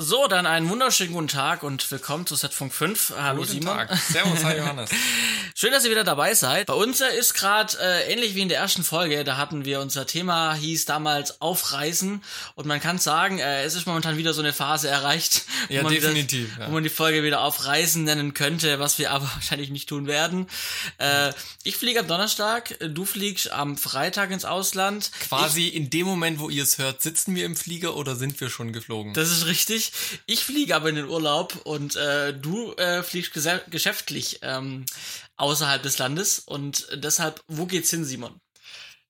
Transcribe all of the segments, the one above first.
So, dann einen wunderschönen guten Tag und willkommen zu Setfunk 5. Hallo Guten Simon. Tag. Servus, hi Johannes. Schön, dass ihr wieder dabei seid. Bei uns äh, ist gerade äh, ähnlich wie in der ersten Folge, da hatten wir unser Thema hieß damals Aufreisen und man kann sagen, äh, es ist momentan wieder so eine Phase erreicht, wo, Ja, man, definitiv, Wieder, ja. wo man die Folge wieder Aufreisen nennen könnte, was wir aber wahrscheinlich nicht tun werden. Äh, ich fliege am Donnerstag, du fliegst am Freitag ins Ausland. Quasi in dem Moment, wo ihr es hört, sitzen wir im Flieger oder sind wir schon geflogen? Das ist richtig. Ich fliege aber in den Urlaub und äh, du äh, fliegst geschäftlich ähm, außerhalb des Landes und deshalb, wo geht's hin, Simon?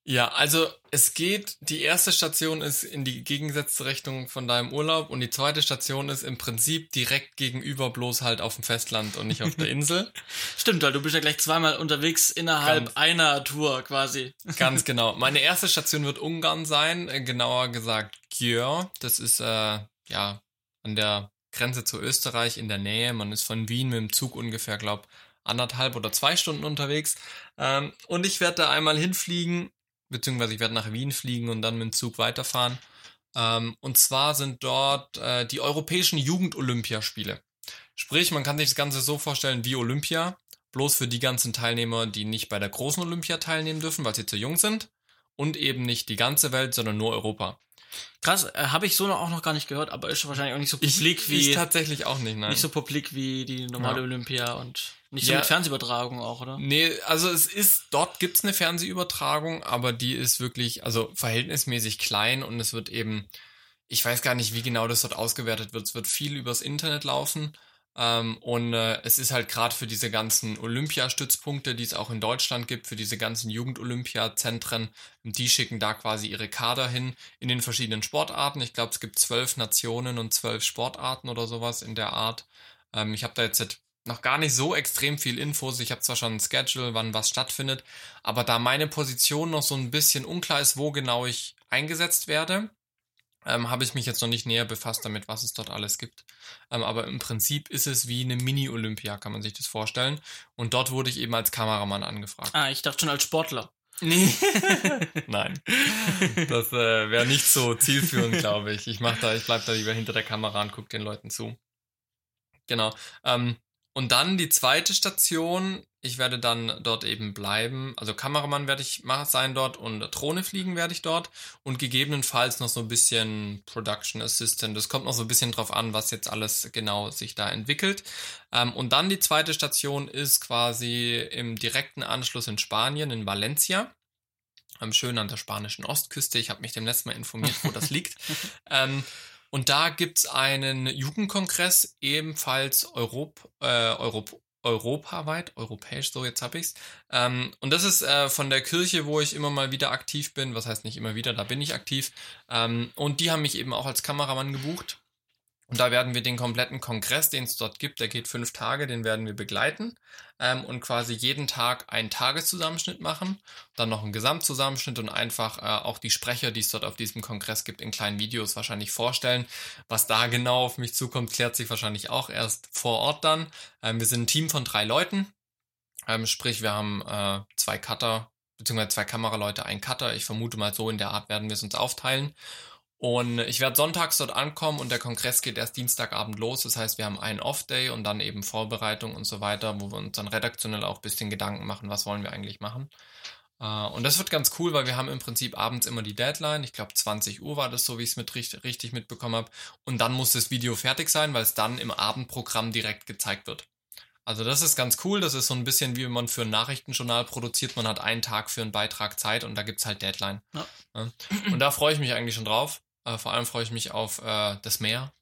ja, also es geht, die erste Station ist in die gegengesetzte Richtung von deinem Urlaub und die zweite Station ist im Prinzip direkt gegenüber, bloß halt auf dem Festland und nicht auf der Insel. Stimmt, weil du bist ja gleich zweimal unterwegs innerhalb Ganz- einer Tour quasi. Ganz genau. Meine erste Station wird Ungarn sein, äh, genauer gesagt Győr. Das ist äh, ja an der Grenze zu Österreich in der Nähe. Man ist von Wien mit dem Zug ungefähr, glaub, anderthalb oder zwei Stunden unterwegs. Ähm, und ich werde da einmal hinfliegen, beziehungsweise ich werde nach Wien fliegen und dann mit dem Zug weiterfahren. Ähm, und zwar sind dort äh, die europäischen Jugend-Olympiaspiele. Sprich, man kann sich das Ganze so vorstellen wie Olympia, bloß für die ganzen Teilnehmer, die nicht bei der großen Olympia teilnehmen dürfen, weil sie zu jung sind. Und eben nicht die ganze Welt, sondern nur Europa. Krass, äh, habe ich so noch, auch noch gar nicht gehört, aber ist wahrscheinlich auch nicht so publik ich, wie ich tatsächlich auch nicht, nein. nicht so publik wie die normale Ja. Olympia und nicht so Ja. mit Fernsehübertragung auch, oder? Nee, also es ist, dort gibt's eine Fernsehübertragung, aber die ist wirklich, also verhältnismäßig klein und es wird eben, ich weiß gar nicht, wie genau das dort ausgewertet wird. Es wird viel übers Internet laufen. Ähm, und äh, es ist halt gerade für diese ganzen Olympiastützpunkte, die es auch in Deutschland gibt, für diese ganzen Jugend-Olympiazentren, die schicken da quasi ihre Kader hin in den verschiedenen Sportarten. Ich glaube, es gibt zwölf Nationen und zwölf Sportarten oder sowas in der Art. Ähm, ich habe da jetzt noch gar nicht so extrem viel Infos. Ich habe zwar schon ein Schedule, wann was stattfindet, aber da meine Position noch so ein bisschen unklar ist, wo genau ich eingesetzt werde, ähm, habe ich mich jetzt noch nicht näher befasst damit, was es dort alles gibt. Ähm, aber im Prinzip ist es wie eine Mini-Olympia, kann man sich das vorstellen. Und dort wurde ich eben als Kameramann angefragt. Ah, ich dachte schon als Sportler. Nee. Nein. Das äh, wäre nicht so zielführend, glaube ich. Ich mach da, ich bleib da lieber hinter der Kamera und guck den Leuten zu. Genau. Ähm, und dann die zweite Station. Ich werde dann dort eben bleiben. Also Kameramann werde ich sein dort und Drohne fliegen werde ich dort und gegebenenfalls noch so ein bisschen Production Assistant. Das kommt noch so ein bisschen drauf an, was jetzt alles genau sich da entwickelt. Ähm, und dann die zweite Station ist quasi im direkten Anschluss in Spanien, in Valencia. Ähm, schön an der spanischen Ostküste. Ich habe mich dem letzten Mal informiert, wo das liegt. Ähm, und da gibt's einen Jugendkongress, ebenfalls Europ, äh, Europ, europaweit, europäisch, so jetzt hab ich's. Ähm, und das ist äh, von der Kirche, wo ich immer mal wieder aktiv bin. Was heißt nicht immer wieder, da bin ich aktiv. Ähm, und die haben mich eben auch als Kameramann gebucht. Und da werden wir den kompletten Kongress, den es dort gibt, der geht fünf Tage, den werden wir begleiten ähm, und quasi jeden Tag einen Tageszusammenschnitt machen, dann noch einen Gesamtzusammenschnitt und einfach äh, auch die Sprecher, die es dort auf diesem Kongress gibt, in kleinen Videos wahrscheinlich vorstellen. Was da genau auf mich zukommt, klärt sich wahrscheinlich auch erst vor Ort dann. Ähm, wir sind ein Team von drei Leuten, ähm, sprich wir haben äh, zwei Cutter, beziehungsweise zwei Kameraleute, ein Cutter. Ich vermute mal so in der Art werden wir es uns aufteilen. Und ich werde sonntags dort ankommen und der Kongress geht erst Dienstagabend los. Das heißt, wir haben einen Off-Day und dann eben Vorbereitung und so weiter, wo wir uns dann redaktionell auch ein bisschen Gedanken machen, was wollen wir eigentlich machen. Äh, Und das wird ganz cool, weil wir haben im Prinzip abends immer die Deadline. Ich glaube 20 Uhr war das so, wie ich es mit richtig, mitbekommen habe. Und dann muss das Video fertig sein, weil es dann im Abendprogramm direkt gezeigt wird. Also das ist ganz cool. Das ist so ein bisschen wie wenn man für ein Nachrichtenjournal produziert. Man hat einen Tag für einen Beitrag Zeit und da gibt's halt Deadline. Ja. Und da freue ich mich eigentlich schon drauf. Äh, vor allem freue ich mich auf äh, das Meer.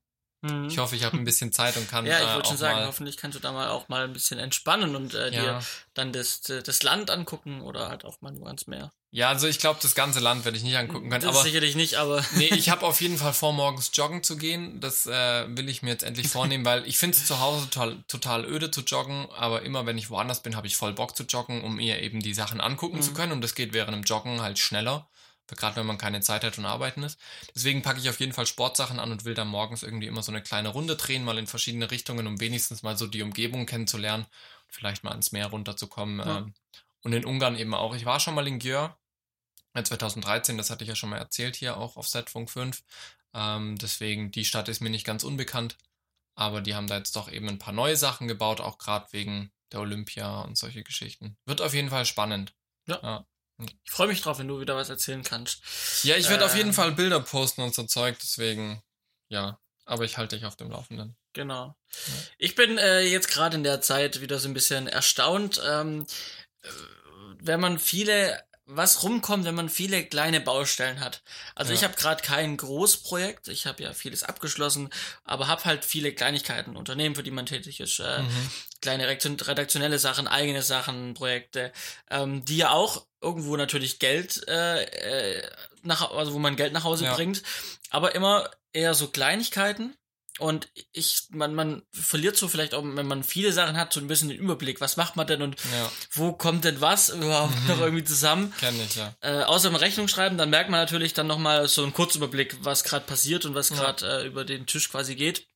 Mhm. Ich hoffe, ich habe ein bisschen Zeit und kann Ja, ich äh, wollte schon sagen, mal, hoffentlich kannst du da mal auch mal ein bisschen entspannen und äh, dir ja, dann das, das Land angucken oder halt auch mal nur ans Meer. ja, also ich glaube, das ganze Land werde ich nicht angucken können. Das Aber sicherlich nicht, aber nee, ich habe auf jeden Fall vor, morgens joggen zu gehen. Das äh, will ich mir jetzt endlich vornehmen, weil ich finde es zu Hause total, total öde zu joggen, aber immer wenn ich woanders bin, habe ich voll Bock zu joggen, um mir eben die Sachen angucken Mhm. zu können. Und das geht während dem Joggen halt schneller. Gerade wenn man keine Zeit hat und arbeiten ist. Deswegen packe ich auf jeden Fall Sportsachen an und will dann morgens irgendwie immer so eine kleine Runde drehen, mal in verschiedene Richtungen, um wenigstens mal so die Umgebung kennenzulernen. Vielleicht mal ans Meer runterzukommen. Ja. Ähm, und in Ungarn eben auch. Ich war schon mal in Győr. 2013, das hatte ich ja schon mal erzählt hier auch auf Setfunk 5. Ähm, deswegen, die Stadt ist mir nicht ganz unbekannt. Aber die haben da jetzt doch eben ein paar neue Sachen gebaut, auch gerade wegen der Olympia und solche Geschichten. Wird auf jeden Fall spannend. Ja. ja. Ich freue mich drauf, wenn du wieder was erzählen kannst. Ja, ich werde äh, auf jeden Fall Bilder posten und so Zeug, deswegen, ja. Aber ich halte dich auf dem Laufenden. Genau. Ja. Ich bin äh, jetzt gerade in der Zeit wieder so ein bisschen erstaunt, ähm, äh, wenn man viele was rumkommt, wenn man viele kleine Baustellen hat. Also ja. ich habe gerade kein Großprojekt, ich habe ja vieles abgeschlossen, aber habe halt viele Kleinigkeiten, Unternehmen, für die man tätig ist, äh, mhm. kleine redaktionelle Sachen, eigene Sachen, Projekte, ähm, die ja auch irgendwo natürlich Geld äh, äh, nach, also wo man Geld nach Hause ja. bringt, aber immer eher so Kleinigkeiten, und ich, man, man verliert so vielleicht auch, wenn man viele Sachen hat, so ein bisschen den Überblick. Was macht man denn und ja. wo kommt denn was überhaupt mhm. noch irgendwie zusammen? Kenn ich, ja. Äh, außer beim Rechnung schreiben, dann merkt man natürlich dann nochmal so einen Kurzüberblick, was gerade passiert und was gerade ja. äh, über den Tisch quasi geht.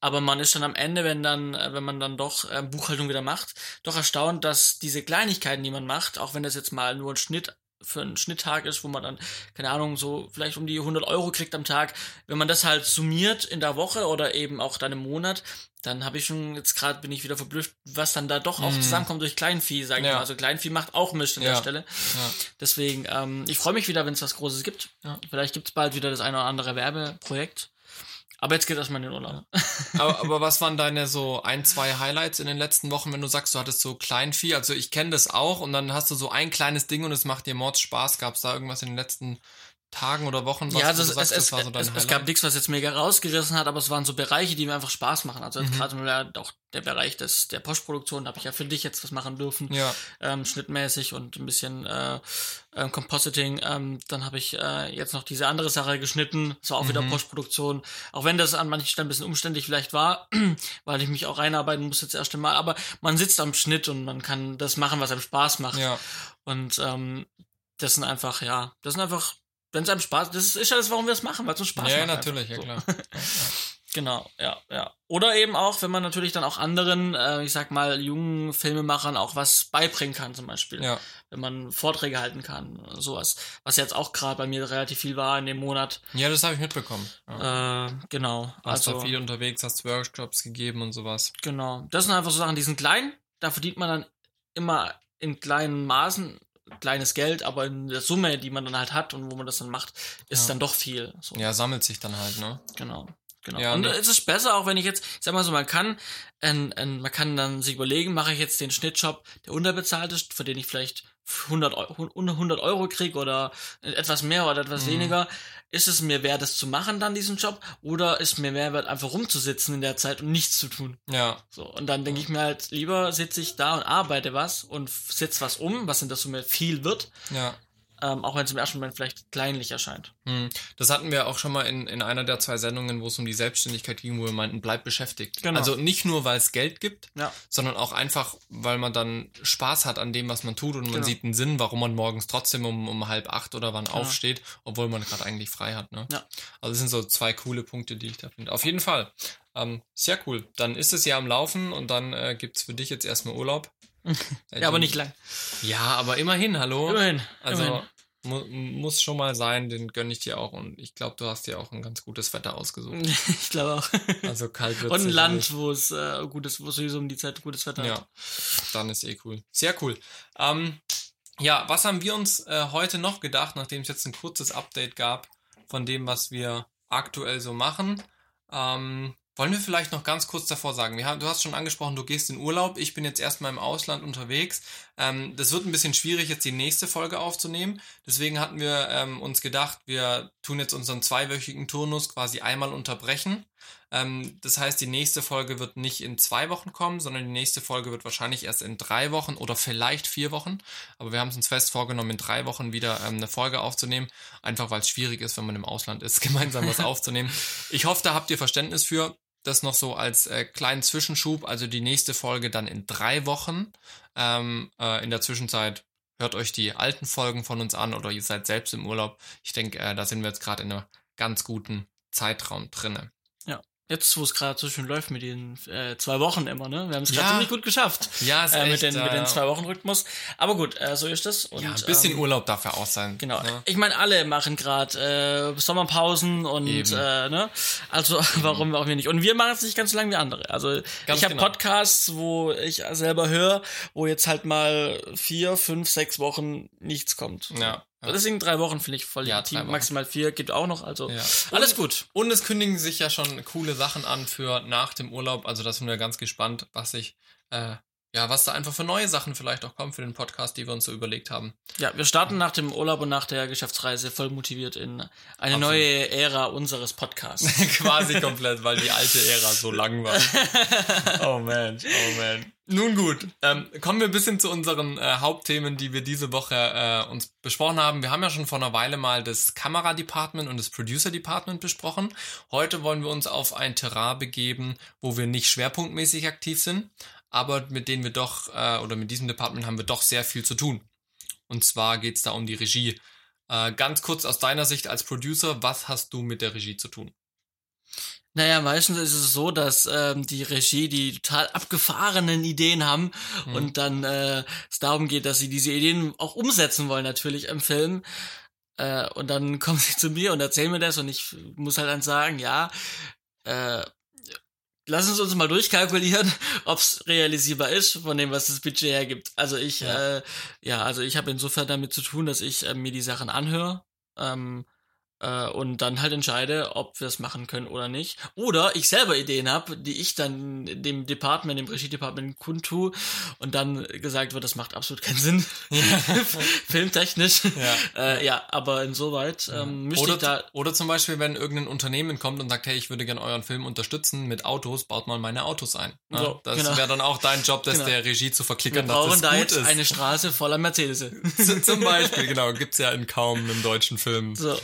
Aber man ist dann am Ende, wenn dann, äh, wenn man dann doch äh, Buchhaltung wieder macht, doch erstaunt, dass diese Kleinigkeiten, die man macht, auch wenn das jetzt mal nur ein Schnitt für einen Schnitttag ist, wo man dann, keine Ahnung, so vielleicht um die 100 Euro kriegt am Tag, wenn man das halt summiert in der Woche oder eben auch dann im Monat, dann habe ich schon, jetzt gerade bin ich wieder verblüfft, was dann da doch auch mm. zusammenkommt durch Kleinvieh, sage ich ja. mal. Also Kleinvieh macht auch Mist an ja. der Stelle. Ja. Deswegen, ähm, ich freue mich wieder, wenn es was Großes gibt. Vielleicht gibt es bald wieder das eine oder andere Werbeprojekt. Aber jetzt geht erstmal in den Urlaub. aber, aber was waren deine so ein, zwei Highlights in den letzten Wochen, wenn du sagst, du hattest so Kleinvieh? Also ich kenne das auch und dann hast du so ein kleines Ding und es macht dir Mords Spaß. Gab es da irgendwas in den letzten Tagen oder Wochen, was ja, also es, sagst, es, so es, es, gab nichts, was jetzt mega rausgerissen hat, aber es waren so Bereiche, die mir einfach Spaß machen. Also mhm. gerade auch der Bereich des, der Postproduktion, da habe ich ja für dich jetzt was machen dürfen, ja. ähm, schnittmäßig und ein bisschen äh, äh, Compositing. Ähm, dann habe ich äh, jetzt noch diese andere Sache geschnitten, so auch mhm. wieder Postproduktion. Auch wenn das an manchen Stellen ein bisschen umständlich vielleicht war, weil ich mich auch reinarbeiten musste jetzt erst einmal, aber man sitzt am Schnitt und man kann das machen, was einem Spaß macht. Ja. Und ähm, das sind einfach, ja, das sind einfach wenn es einem Spaß, das ist ja das, warum wir es machen, weil es uns Spaß ja, macht. Ja, natürlich, einfach. ja klar. Genau, ja, ja. Oder eben auch, wenn man natürlich dann auch anderen, äh, ich sag mal, jungen Filmemachern auch was beibringen kann, zum Beispiel. Ja. Wenn man Vorträge halten kann, sowas. Was jetzt auch gerade bei mir relativ viel war in dem Monat. Ja, das habe ich mitbekommen. Ja. Äh, genau. Hast also, viel unterwegs, hast Workshops gegeben und sowas. Genau. Das sind einfach so Sachen, die sind klein, da verdient man dann immer in kleinen Maßen kleines Geld, aber in der Summe, die man dann halt hat und wo man das dann macht, ist ja. dann doch viel. So. Ja, sammelt sich dann halt, ne? Genau. Genau. Ja, und es ist besser, auch wenn ich jetzt, ich sag mal so, man kann, ähm, ähm, man kann dann sich überlegen, mache ich jetzt den Schnittjob, der unterbezahlt ist, für den ich vielleicht 100 Euro, 100 Euro krieg oder etwas mehr oder etwas mhm. weniger. Ist es mir wert, das zu machen, dann diesen Job? Oder ist mir mehr wert, einfach rumzusitzen in der Zeit und nichts zu tun? Ja. So, und dann denke ich mir halt, lieber sitze ich da und arbeite was und setze was um, was in der Summe viel wird. Ja ähm, auch wenn es im ersten Moment vielleicht kleinlich erscheint. Hm. Das hatten wir auch schon mal in, in einer der zwei Sendungen, wo es um die Selbstständigkeit ging, wo wir meinten, bleib beschäftigt. Genau. Also nicht nur, weil es Geld gibt, ja. sondern auch einfach, weil man dann Spaß hat an dem, was man tut und man genau. sieht einen Sinn, warum man morgens trotzdem um, um halb acht oder wann genau. aufsteht, obwohl man gerade eigentlich frei hat. Ne? Ja. Also das sind so zwei coole Punkte, die ich da finde. Auf jeden Fall. Ähm, sehr cool. Dann ist es ja am Laufen und dann äh, gibt es für dich jetzt erstmal Urlaub. ja, aber nicht lang. Ja, aber immerhin, hallo. Immerhin. Also immerhin. Mu muss schon mal sein, den gönne ich dir auch. Und ich glaube, du hast dir auch ein ganz gutes Wetter ausgesucht. ich glaube auch. Also kalt wird Und ein Land, wo es äh, gutes, wo sowieso um die Zeit gutes Wetter ja, hat. Dann ist eh cool. Sehr cool. Ähm, ja, was haben wir uns äh, heute noch gedacht, nachdem es jetzt ein kurzes Update gab von dem, was wir aktuell so machen? Ähm, wollen wir vielleicht noch ganz kurz davor sagen, haben, du hast schon angesprochen, du gehst in Urlaub, ich bin jetzt erstmal im Ausland unterwegs. Ähm, das wird ein bisschen schwierig, jetzt die nächste Folge aufzunehmen. Deswegen hatten wir ähm, uns gedacht, wir tun jetzt unseren zweiwöchigen Turnus quasi einmal unterbrechen. Ähm, das heißt, die nächste Folge wird nicht in zwei Wochen kommen, sondern die nächste Folge wird wahrscheinlich erst in drei Wochen oder vielleicht vier Wochen. Aber wir haben es uns fest vorgenommen, in drei Wochen wieder ähm, eine Folge aufzunehmen. Einfach weil es schwierig ist, wenn man im Ausland ist, gemeinsam was aufzunehmen. Ich hoffe, da habt ihr Verständnis für. Das noch so als äh, kleinen Zwischenschub, also die nächste Folge dann in drei Wochen. Ähm, äh, in der Zwischenzeit hört euch die alten Folgen von uns an oder ihr seid selbst im Urlaub. Ich denke, äh, da sind wir jetzt gerade in einem ganz guten Zeitraum drinne. Jetzt, wo es gerade so schön läuft mit den äh, zwei Wochen immer, ne? Wir haben es gerade Ja. ziemlich gut geschafft. Ja, ist äh, mit, echt, den, mit äh, den zwei Wochen Rhythmus. Aber gut, äh, so ist das. Und, Ja, ein bisschen ähm, Urlaub darf ja auch sein. Genau. Ne? Ich meine, alle machen gerade äh, Sommerpausen und Eben. äh, ne? Also warum auch wir nicht? Und wir machen es nicht ganz so lange wie andere. Also Ganz ich habe genau. Podcasts, wo ich selber höre, wo jetzt halt mal vier, fünf, sechs Wochen nichts kommt. Ja. Ja. Deswegen drei Wochen finde ich voll Ja, legitim. Maximal vier gibt auch noch. Also Ja. alles Und- gut. Und es kündigen sich ja schon coole Sachen an für nach dem Urlaub. Also da sind wir ganz gespannt, was sich, äh, ja, was da einfach für neue Sachen vielleicht auch kommen für den Podcast, die wir uns so überlegt haben. Ja, wir starten nach dem Urlaub und nach der Geschäftsreise voll motiviert in eine Absolut. neue Ära unseres Podcasts. Quasi komplett, weil die alte Ära so lang war. Oh man, oh man. Nun gut, ähm, kommen wir ein bisschen zu unseren äh, Hauptthemen, die wir diese Woche äh, uns besprochen haben. Wir haben ja schon vor einer Weile mal das Kamera-Department und das Producer-Department besprochen. Heute wollen wir uns auf ein Terrain begeben, wo wir nicht schwerpunktmäßig aktiv sind, aber mit denen wir doch, äh, oder mit diesem Department haben wir doch sehr viel zu tun. Und zwar geht's da um die Regie. Äh, ganz kurz aus deiner Sicht als Producer, was hast du mit der Regie zu tun? Naja, meistens ist es so, dass ähm, die Regie die total abgefahrenen Ideen haben Mhm. und dann äh, es darum geht, dass sie diese Ideen auch umsetzen wollen natürlich im Film. Äh, und dann kommen sie zu mir und erzählen mir das und ich muss halt dann sagen, ja, äh, lassen Sie uns mal durchkalkulieren, ob es realisierbar ist von dem, was das Budget hergibt. Also ich, Ja. äh, ja, also ich habe insofern damit zu tun, dass ich äh, mir die Sachen anhöre. Ähm, äh, und dann halt entscheide, ob wir es machen können oder nicht. Oder ich selber Ideen habe, die ich dann dem Department, dem Regie-Department kundtue und dann gesagt wird, das macht absolut keinen Sinn. Filmtechnisch. Ja. Äh, ja, aber insoweit ähm, müsste Oder, ich da. oder zum Beispiel, wenn irgendein Unternehmen kommt und sagt, hey, ich würde gerne euren Film unterstützen mit Autos, baut mal meine Autos ein. Ne? So, das genau. wäre dann auch dein Job, das Genau. der Regie zu Wir verklickern, dass brauchen das da gut jetzt ist. eine Straße voller Mercedes. Z- Zum Beispiel, genau, gibt's ja in kaum einem deutschen Film. So.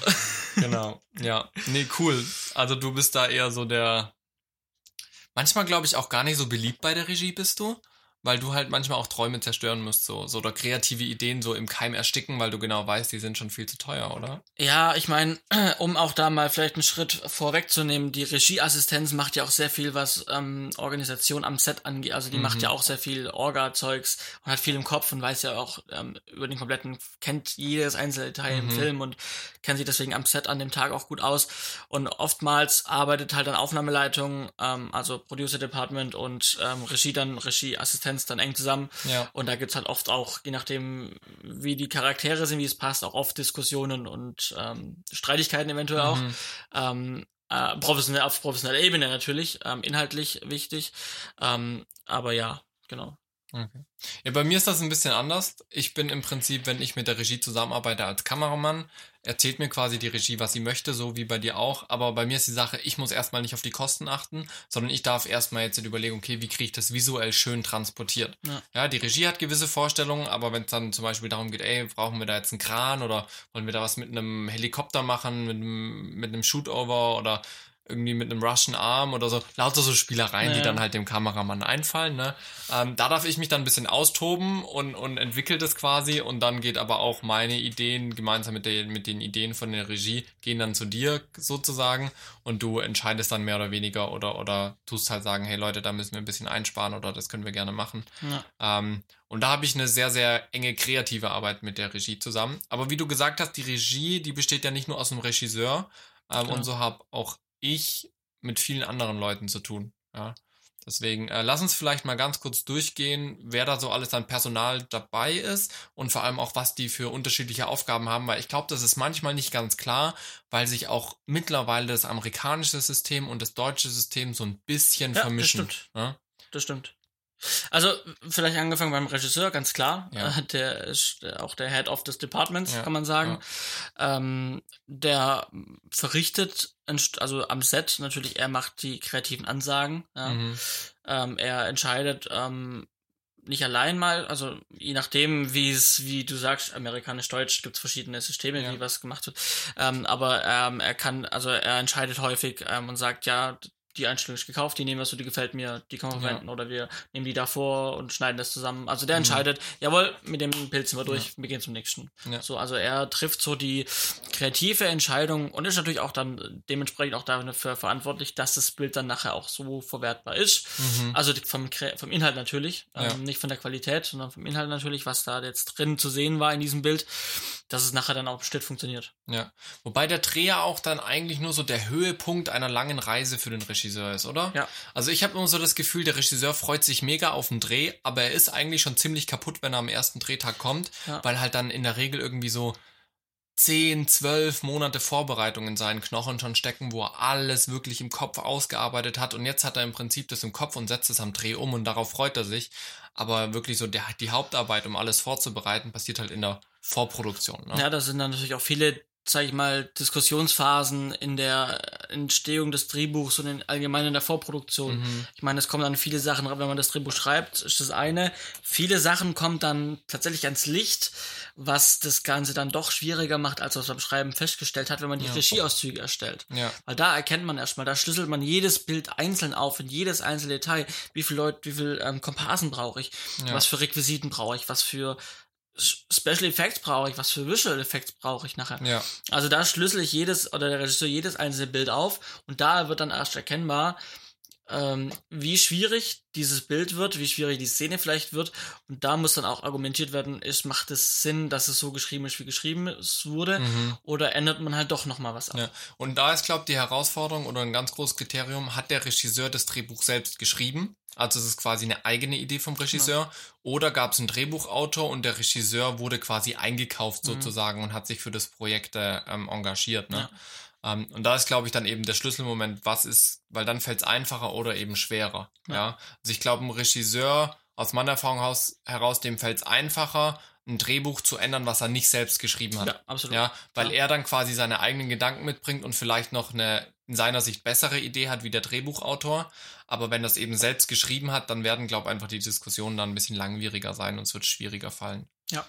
Genau, ja. Nee, cool. Also du bist da eher so der... Manchmal glaube ich auch gar nicht so beliebt bei der Regie bist du, weil du halt manchmal auch Träume zerstören musst, so, so oder kreative Ideen so im Keim ersticken, weil du genau weißt, die sind schon viel zu teuer, oder? Ja, ich meine, um auch da mal vielleicht einen Schritt vorwegzunehmen, die Regieassistenz macht ja auch sehr viel, was ähm, Organisation am Set angeht. Also die macht ja auch sehr viel Orga-Zeugs und hat viel im Kopf und weiß ja auch ähm, über den kompletten, kennt jedes einzelne Detail im Film und kennt sich deswegen am Set an dem Tag auch gut aus. Und oftmals arbeitet halt dann Aufnahmeleitung, ähm, also Producer Department und ähm, Regie dann, Regieassistenz dann eng zusammen. Ja. Und da gibt's halt oft auch, je nachdem, wie die Charaktere sind, wie es passt, auch oft Diskussionen und ähm, Streitigkeiten eventuell auch. Mhm. Ähm, äh, professionell, auf professioneller Ebene natürlich, ähm, inhaltlich wichtig. Ähm, aber ja, genau. Okay. Ja, bei mir ist das ein bisschen anders. Ich bin im Prinzip, wenn ich mit der Regie zusammenarbeite als Kameramann, erzählt mir quasi die Regie, was sie möchte, so wie bei dir auch. Aber bei mir ist die Sache, ich muss erstmal nicht auf die Kosten achten, sondern ich darf erstmal jetzt überlegen, okay, wie kriege ich das visuell schön transportiert. Ja. Ja, die Regie hat gewisse Vorstellungen, aber wenn es dann zum Beispiel darum geht, ey, brauchen wir da jetzt einen Kran oder wollen wir da was mit einem Helikopter machen, mit einem, mit einem Shootover oder irgendwie mit einem Russian Arm oder so, lauter so Spielereien, die Ja. dann halt dem Kameramann einfallen. Ne? Ähm, da darf ich mich dann ein bisschen austoben und, und entwickle das quasi und dann geht aber auch meine Ideen gemeinsam mit, den mit den Ideen von der Regie, gehen dann zu dir sozusagen und du entscheidest dann mehr oder weniger oder, oder tust halt sagen, hey Leute, da müssen wir ein bisschen einsparen oder das können wir gerne machen. Ja. Ähm, und da habe ich eine sehr, sehr enge kreative Arbeit mit der Regie zusammen. Aber wie du gesagt hast, die Regie, die besteht ja nicht nur aus dem Regisseur. Ähm, und so habe auch ich mit vielen anderen Leuten zu tun. Ja. Deswegen, äh, lass uns vielleicht mal ganz kurz durchgehen, wer da so alles an Personal dabei ist und vor allem auch, was die für unterschiedliche Aufgaben haben, weil ich glaube, das ist manchmal nicht ganz klar, weil sich auch mittlerweile das amerikanische System und das deutsche System so ein bisschen Ja, das vermischen. stimmt. Ja? Das stimmt. Also, vielleicht angefangen beim Regisseur, ganz klar. Ja. Äh, Der ist äh, auch der Head of des Departments, Ja, kann man sagen. Ähm, der verrichtet, also am Set natürlich, er macht die kreativen Ansagen. Ja. Mhm. Ähm, er entscheidet ähm, nicht allein mal, also je nachdem, wie es, wie du sagst, amerikanisch-deutsch gibt es verschiedene Systeme, Ja. wie was gemacht wird. Ähm, aber ähm, er kann, also er entscheidet häufig ähm, und sagt, ja, die Einstellung ist gekauft, die nehmen wir so, die gefällt mir, die kann man Ja. verwenden oder wir nehmen die davor und schneiden das zusammen. Also der Mhm. entscheidet, jawohl, mit dem Bild sind wir durch, wir gehen zum nächsten. Ja. So, also er trifft so die kreative Entscheidung und ist natürlich auch dann dementsprechend auch dafür verantwortlich, dass das Bild dann nachher auch so verwertbar ist. Mhm. Also vom, vom Inhalt natürlich, Ja. ähm, nicht von der Qualität, sondern vom Inhalt natürlich, was da jetzt drin zu sehen war in diesem Bild, dass es nachher dann auch im Schnitt funktioniert. Ja. Wobei der Dreh ja auch dann eigentlich nur so der Höhepunkt einer langen Reise für den Regisseur ist, oder? Ja. Also ich habe immer so das Gefühl, der Regisseur freut sich mega auf den Dreh, aber er ist eigentlich schon ziemlich kaputt, wenn er am ersten Drehtag kommt, Ja. weil halt dann in der Regel irgendwie so 10, 12 Monate Vorbereitung in seinen Knochen schon stecken, wo er alles wirklich im Kopf ausgearbeitet hat und jetzt hat er im Prinzip das im Kopf und setzt es am Dreh um und darauf freut er sich. Aber wirklich so der, die Hauptarbeit, um alles vorzubereiten, passiert halt in der Vorproduktion. Ne? Ja, da sind dann natürlich auch viele, sag ich mal, Diskussionsphasen in der Entstehung des Drehbuchs und in, allgemein in der Vorproduktion. Mhm. Ich meine, es kommen dann viele Sachen, wenn man das Drehbuch schreibt, ist das eine. Viele Sachen kommen dann tatsächlich ans Licht, was das Ganze dann doch schwieriger macht, als was beim Schreiben festgestellt hat, wenn man die Ja. Regieauszüge erstellt. Ja. Weil da erkennt man erstmal, da schlüsselt man jedes Bild einzeln auf, in jedes einzelne Detail. Wie viele Leute, wie viel ähm, Komparsen brauche ich? Ja. Was für Requisiten brauche ich? Was für Special Effects brauche ich? Was für Visual Effects brauche ich nachher? Ja. Also da schlüssel ich jedes oder der Regisseur jedes einzelne Bild auf und da wird dann erst erkennbar, ähm, wie schwierig dieses Bild wird, wie schwierig die Szene vielleicht wird und da muss dann auch argumentiert werden, ist, macht es Sinn, dass es so geschrieben ist, wie geschrieben es wurde Mhm. oder ändert man halt doch nochmal was ab? Ja. Und da ist, glaube ich, die Herausforderung oder ein ganz großes Kriterium, hat der Regisseur das Drehbuch selbst geschrieben? Also es ist quasi eine eigene Idee vom Regisseur. Oder gab es einen Drehbuchautor und der Regisseur wurde quasi eingekauft Mhm. sozusagen und hat sich für das Projekt äh, ähm, engagiert. Ne? Ähm, und da ist, glaube ich, dann eben der Schlüsselmoment, was ist, weil dann fällt es einfacher oder eben schwerer. Ja. Ja. Also ich glaube, ein Regisseur, aus meiner Erfahrung aus, heraus, dem fällt es einfacher, ein Drehbuch zu ändern, was er nicht selbst geschrieben hat. Ja, absolut. Ja, weil Ja. er dann quasi seine eigenen Gedanken mitbringt und vielleicht noch eine in seiner Sicht bessere Idee hat wie der Drehbuchautor. Aber wenn das eben selbst geschrieben hat, dann werden, glaube ich, einfach die Diskussionen dann ein bisschen langwieriger sein und es wird schwieriger fallen. Ja.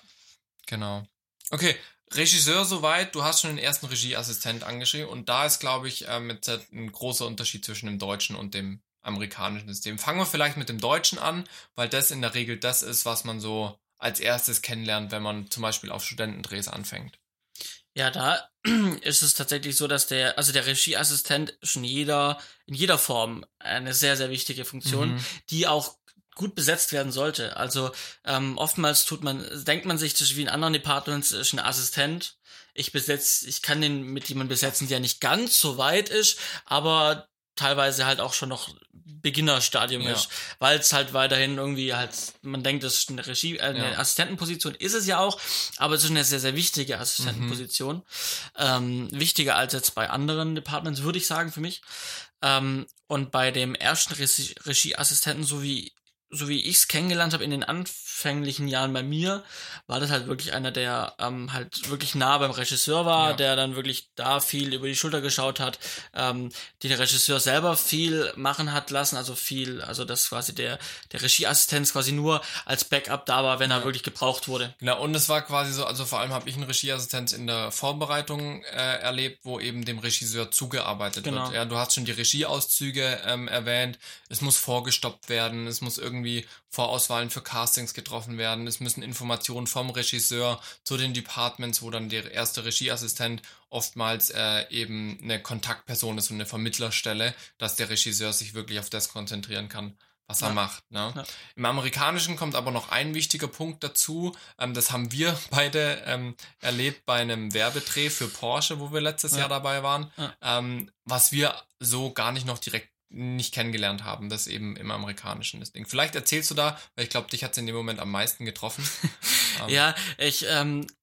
Genau. Okay, Regisseur soweit, du hast schon den ersten Regieassistent angeschrieben und da ist, glaube ich, jetzt ein großer Unterschied zwischen dem deutschen und dem amerikanischen System. Fangen wir vielleicht mit dem deutschen an, weil das in der Regel das ist, was man so als erstes kennenlernt, wenn man zum Beispiel auf Studentendrehs anfängt. Ja, da ist es tatsächlich so, dass der, also der Regieassistent ist in jeder, in jeder Form eine sehr, sehr wichtige Funktion, Mhm. die auch gut besetzt werden sollte. Also ähm, oftmals tut man, denkt man sich, das ist wie in anderen Departments, ist ein Assistent. Ich besetze, ich kann den mit jemandem besetzen, der nicht ganz so weit ist, aber teilweise halt auch schon noch Beginnerstadium Ja. ist, weil es halt weiterhin irgendwie halt, man denkt, das ist eine Regie, äh, eine Ja. Assistentenposition, ist es ja auch, aber es ist eine sehr, sehr wichtige Assistentenposition. Ähm, wichtiger als jetzt bei anderen Departments, würde ich sagen, für mich. Ähm, und bei dem ersten Regie Regieassistenten, so wie so wie ich es kennengelernt habe in den anfänglichen Jahren bei mir, war das halt wirklich einer, der ähm, halt wirklich nah beim Regisseur war, Ja. der dann wirklich da viel über die Schulter geschaut hat, ähm, die der Regisseur selber viel machen hat lassen, also viel, also dass quasi der, der Regieassistent quasi nur als Backup da war, wenn er wirklich gebraucht wurde. Genau, und es war quasi so, also vor allem habe ich einen Regieassistenz in der Vorbereitung äh, erlebt, wo eben dem Regisseur zugearbeitet Genau. wird. Ja, du hast schon die Regieauszüge ähm, erwähnt, es muss vorgestoppt werden, es muss irgendwie Vorauswahlen für Castings getroffen werden, es müssen Informationen vom Regisseur zu den Departments, wo dann der erste Regieassistent oftmals äh, eben eine Kontaktperson ist und eine Vermittlerstelle, dass der Regisseur sich wirklich auf das konzentrieren kann, was er Ja. macht. Ne? Ja. Im Amerikanischen kommt aber noch ein wichtiger Punkt dazu. Ähm, das haben wir beide ähm, erlebt bei einem Werbedreh für Porsche, wo wir letztes Ja. Jahr dabei waren, ähm, was wir so gar nicht noch direkt nicht kennengelernt haben, das eben im Amerikanischen das Ding. Vielleicht erzählst du da, weil ich glaube, dich hat es in dem Moment am meisten getroffen. Ähm, Ja, ich, ähm, äh,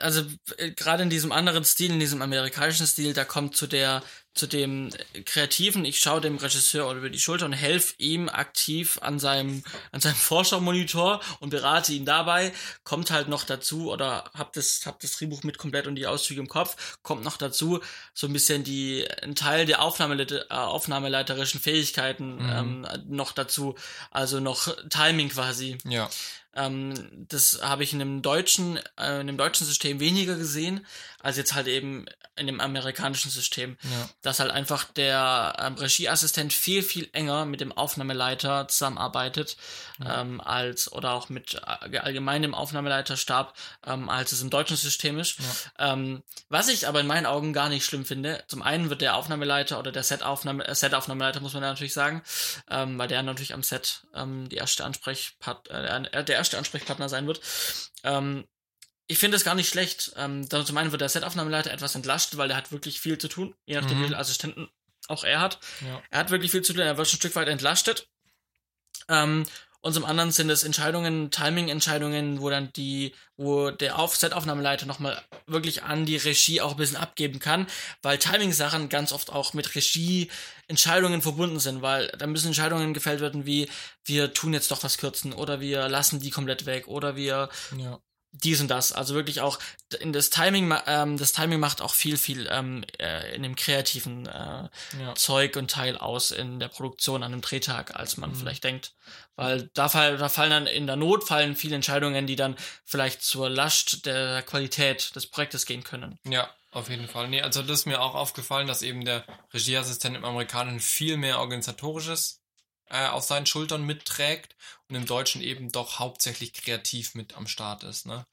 also äh, gerade in diesem anderen Stil, in diesem amerikanischen Stil, da kommt zu der, zu dem äh, Kreativen, ich schaue dem Regisseur über die Schulter und helfe ihm aktiv an seinem, an seinem Vorschau-Monitor und berate ihn dabei, kommt halt noch dazu, oder hab das, hab das Drehbuch mit komplett und die Auszüge im Kopf, kommt noch dazu, so ein bisschen die, ein Teil der Aufnahmeleit äh, aufnahmeleiterischen Fähigkeiten ähm, noch dazu, also noch Timing quasi. ja. Ähm, das habe ich in dem deutschen, äh, in dem deutschen System weniger gesehen, als jetzt halt eben in dem amerikanischen System. Ja. Dass halt einfach der ähm, Regieassistent viel, viel enger mit dem Aufnahmeleiter zusammenarbeitet, Ja. ähm, als oder auch mit äh, allgemein dem Aufnahmeleiterstab, ähm, als es im deutschen System ist. Ähm, was ich aber in meinen Augen gar nicht schlimm finde, zum einen wird der Aufnahmeleiter oder der Set-Aufnahme, äh, Set-Aufnahmeleiter muss man ja natürlich sagen, ähm, weil der natürlich am Set die erste Ansprechpart äh, der erste Ansprechpartner sein wird. Ähm, ich finde es gar nicht schlecht. Ähm, zum einen wird der Set-Aufnahmeleiter etwas entlastet, weil der hat wirklich viel zu tun, je nachdem, Mhm. wie viele Assistenten auch er hat. Ja. Er hat wirklich viel zu tun, er wird schon ein Stück weit entlastet. Ähm, und zum anderen sind es Entscheidungen, Timing-Entscheidungen, wo dann die, wo der Auf Set-Aufnahmeleiter nochmal wirklich an die Regie auch ein bisschen abgeben kann, weil Timing-Sachen ganz oft auch mit Regie-Entscheidungen verbunden sind, weil da müssen Entscheidungen gefällt werden wie, wir tun jetzt doch was kürzen oder wir lassen die komplett weg oder wir Ja. Dies und das. Also wirklich auch in das Timing, ähm, das Timing macht auch viel, viel ähm, äh, in dem kreativen äh, Ja. Zeug und Teil aus in der Produktion an einem Drehtag, als man Mhm. vielleicht denkt. Weil da, fall, da fallen dann in der Not fallen viele Entscheidungen, die dann vielleicht zur Last der Qualität des Projektes gehen können. Ja, auf jeden Fall. Nee, also das ist mir auch aufgefallen, dass eben der Regieassistent im Amerikanischen viel mehr organisatorisches äh, auf seinen Schultern mitträgt und im Deutschen eben doch hauptsächlich kreativ mit am Start ist. Ne?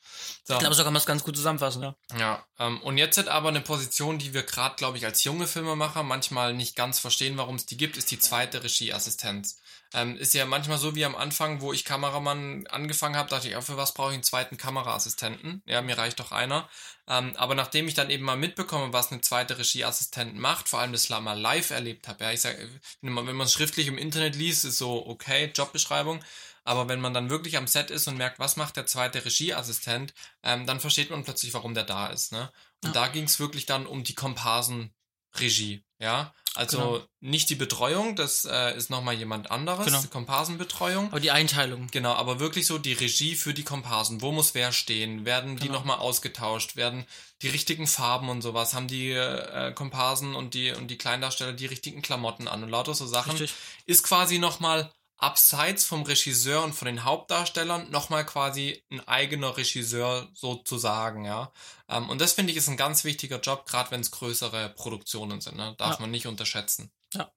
So. Ich glaube, so kann man es ganz gut zusammenfassen, ja. Ja, ähm, und jetzt hat aber eine Position, die wir gerade, glaube ich, als junge Filmemacher manchmal nicht ganz verstehen, warum es die gibt, ist die zweite Regieassistenz. Ähm, ist ja manchmal so wie am Anfang, wo ich Kameramann angefangen habe, dachte ich, ja, für was brauche ich einen zweiten Kameraassistenten? Ja, mir reicht doch einer. Ähm, aber nachdem ich dann eben mal mitbekomme, was eine zweite Regieassistent macht, vor allem das mal live erlebt habe, ja, ich sage, wenn man wenn man es schriftlich im Internet liest, ist so okay, Jobbeschreibung. Aber wenn man dann wirklich am Set ist und merkt, was macht der zweite Regieassistent, ähm, dann versteht man plötzlich, warum der da ist. Ne? Und Ja. da ging es wirklich dann um die Komparsenregie. Ja, also Genau. nicht die Betreuung, das äh, ist nochmal jemand anderes, Genau. die Komparsenbetreuung. Aber die Einteilung. Genau, aber wirklich so die Regie für die Komparsen. Wo muss wer stehen? Werden die Genau. nochmal ausgetauscht? Werden die richtigen Farben und sowas? Haben die äh, Komparsen und die, und die Kleindarsteller die richtigen Klamotten an und lauter so Sachen? Richtig. Ist quasi nochmal abseits vom Regisseur und von den Hauptdarstellern nochmal quasi ein eigener Regisseur sozusagen, ja. Ähm, und das finde ich ist ein ganz wichtiger Job, gerade wenn es größere Produktionen sind, ne? Darf Ja. man nicht unterschätzen. Ja.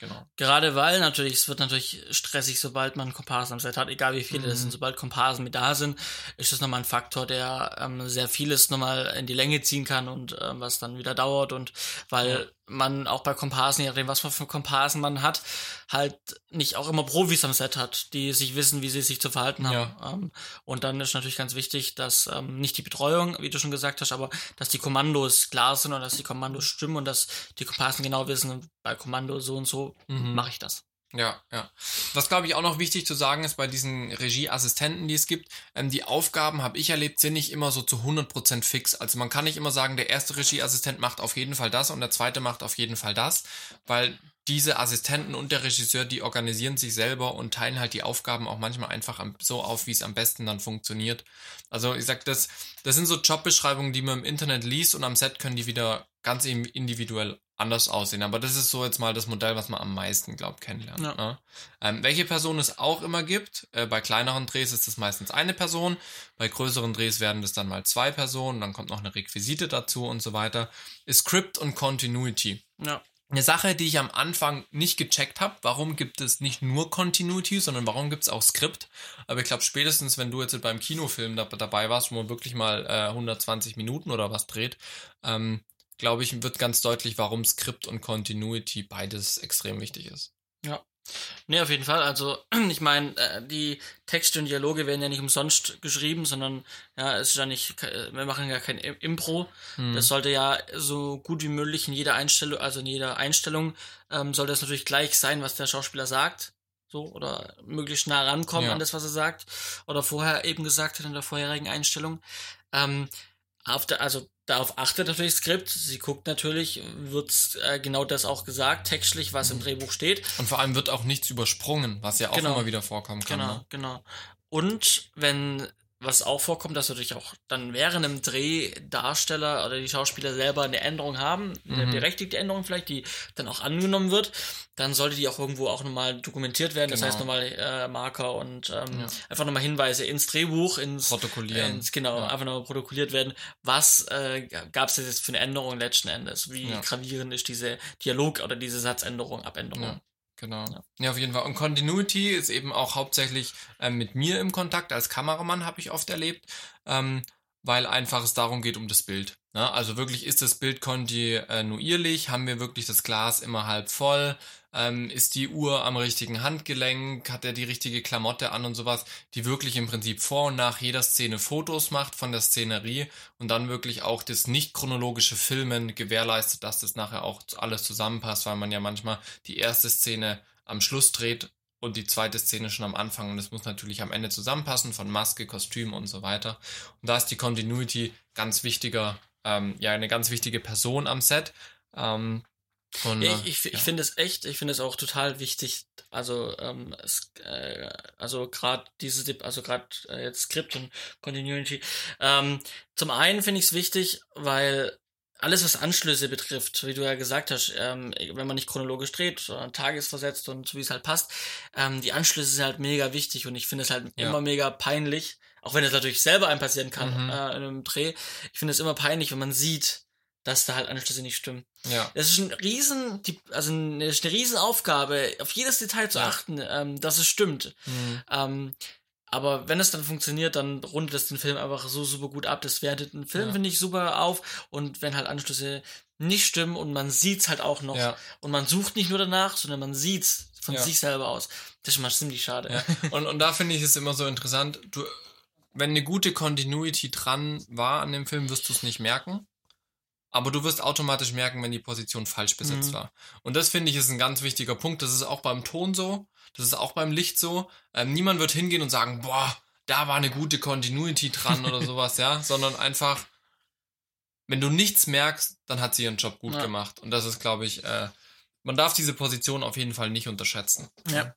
Genau. Gerade weil natürlich, es wird natürlich stressig, sobald man Komparsen am Set hat, egal wie viele das Mhm. sind, sobald Komparsen mit da sind, ist das nochmal ein Faktor, der ähm, sehr vieles nochmal in die Länge ziehen kann und ähm, was dann wieder dauert und weil Ja. Man auch bei Komparsen, je nachdem, was man für Komparsen man hat, halt nicht auch immer Profis am Set hat, die sich wissen, wie sie sich zu verhalten haben. Ja. Ähm, und dann ist natürlich ganz wichtig, dass ähm, nicht die Betreuung, wie du schon gesagt hast, aber dass die Kommandos klar sind und dass die Kommandos stimmen und dass die Komparsen genau wissen, bei Kommando so und so Mhm. mache ich das. Ja, ja. Was glaube ich auch noch wichtig zu sagen ist bei diesen Regieassistenten, die es gibt, ähm, die Aufgaben, habe ich erlebt, sind nicht immer so zu 100% fix. Also man kann nicht immer sagen, der erste Regieassistent macht auf jeden Fall das und der zweite macht auf jeden Fall das, weil diese Assistenten und der Regisseur, die organisieren sich selber und teilen halt die Aufgaben auch manchmal einfach so auf, wie es am besten dann funktioniert. Also ich sag, das, das sind so Jobbeschreibungen, die man im Internet liest und am Set können die wieder ganz individuell anders aussehen. Aber das ist so jetzt mal das Modell, was man am meisten, glaubt, kennenlernt. Ja. Ne? Ähm, welche Person es auch immer gibt, äh, bei kleineren Drehs ist das meistens eine Person, bei größeren Drehs werden das dann mal zwei Personen, dann kommt noch eine Requisite dazu und so weiter, ist Script und Continuity. Ja. Eine Sache, die ich am Anfang nicht gecheckt habe, warum gibt es nicht nur Continuity, sondern warum gibt es auch Skript? Aber ich glaube, spätestens, wenn du jetzt beim Kinofilm da, dabei warst, wo man wirklich mal äh, 120 Minuten oder was dreht, ähm, glaube ich, wird ganz deutlich, warum Skript und Continuity beides extrem wichtig ist. Nee, auf jeden Fall. Also, ich meine, äh, die Texte und Dialoge werden ja nicht umsonst geschrieben, sondern ja, es ist ja nicht, ke- wir machen ja kein Im- Impro. Hm. Das sollte ja so gut wie möglich in jeder Einstellung, also in jeder Einstellung, ähm, sollte es natürlich gleich sein, was der Schauspieler sagt. So, oder möglichst nah rankommen Ja. an das, was er sagt. Oder vorher eben gesagt hat in der vorherigen Einstellung. Ähm, auf der, also darauf achtet natürlich das Skript. Sie guckt natürlich, wird äh, genau das auch gesagt, textlich, was im Drehbuch steht. Und vor allem wird auch nichts übersprungen, was ja auch Genau. immer wieder vorkommen kann. Genau, Ne? genau. Und wenn was auch vorkommt, dass natürlich auch dann während dem Dreh Darsteller oder die Schauspieler selber eine Änderung haben, eine Mhm. berechtigte Änderung vielleicht, die dann auch angenommen wird, dann sollte die auch irgendwo auch nochmal dokumentiert werden. Das Genau. heißt nochmal äh, Marker und ähm, Ja. einfach nochmal Hinweise ins Drehbuch, ins Protokollieren. ins, genau, Ja. einfach nochmal protokolliert werden. Was äh, gab es jetzt für eine Änderung letzten Endes? Wie Ja. gravierend ist diese Dialog oder diese Satzänderung, Abänderung? Genau. Ja. Ja. auf jeden Fall. Und Continuity ist eben auch hauptsächlich ähm, mit mir im Kontakt. Als Kameramann habe ich oft erlebt, ähm, weil einfach es darum geht um das Bild. Ne? Also wirklich ist das Bild kontinuierlich, haben wir wirklich das Glas immer halb voll, ähm, ist die Uhr am richtigen Handgelenk, hat er die richtige Klamotte an und sowas, die wirklich im Prinzip vor und nach jeder Szene Fotos macht von der Szenerie und dann wirklich auch das nicht chronologische Filmen gewährleistet, dass das nachher auch alles zusammenpasst, weil man ja manchmal die erste Szene am Schluss dreht und die zweite Szene schon am Anfang und das muss natürlich am Ende zusammenpassen von Maske, Kostüm und so weiter. Und da ist die Continuity ganz wichtiger, ähm, ja, eine ganz wichtige Person am Set. Ähm, und, äh, ich, ich, ja. ich finde es echt, ich finde es auch total wichtig, also ähm, es, äh, also gerade diese, also gerade äh, jetzt Skript und Continuity. Ähm, zum einen finde ich es wichtig, weil alles, was Anschlüsse betrifft, wie du ja gesagt hast, ähm, wenn man nicht chronologisch dreht, sondern tagesversetzt und so wie es halt passt, ähm, die Anschlüsse sind halt mega wichtig und ich finde es halt Ja. immer mega peinlich, auch wenn es natürlich selber einem passieren kann Mhm. äh, in einem Dreh. Ich finde es immer peinlich, wenn man sieht, dass da halt Anschlüsse nicht stimmen. ja, Das ist ein riesen, die- also eine, eine Riesenaufgabe, auf jedes Detail zu Ja. achten, ähm, dass es stimmt. Mhm. Ähm, aber wenn es dann funktioniert, dann rundet es den Film einfach so super gut ab. Das wertet den Film, Ja. finde ich, super auf. Und wenn halt Anschlüsse nicht stimmen und man sieht's halt auch noch. ja. Und man sucht nicht nur danach, sondern man sieht's von Ja. sich selber aus. Das ist schon mal ziemlich schade. Ja. Und, und da finde ich es immer so interessant, du, wenn eine gute Continuity dran war an dem Film, wirst du es nicht merken. Aber du wirst automatisch merken, wenn die Position falsch besetzt Mhm. war. Und das finde ich ist ein ganz wichtiger Punkt. Das ist auch beim Ton so. Das ist auch beim Licht so. Ähm, niemand wird hingehen und sagen, boah, da war eine gute Continuity dran oder sowas, ja. Sondern einfach, wenn du nichts merkst, dann hat sie ihren Job gut Ja. gemacht. Und das ist, glaube ich, äh, man darf diese Position auf jeden Fall nicht unterschätzen. Ja.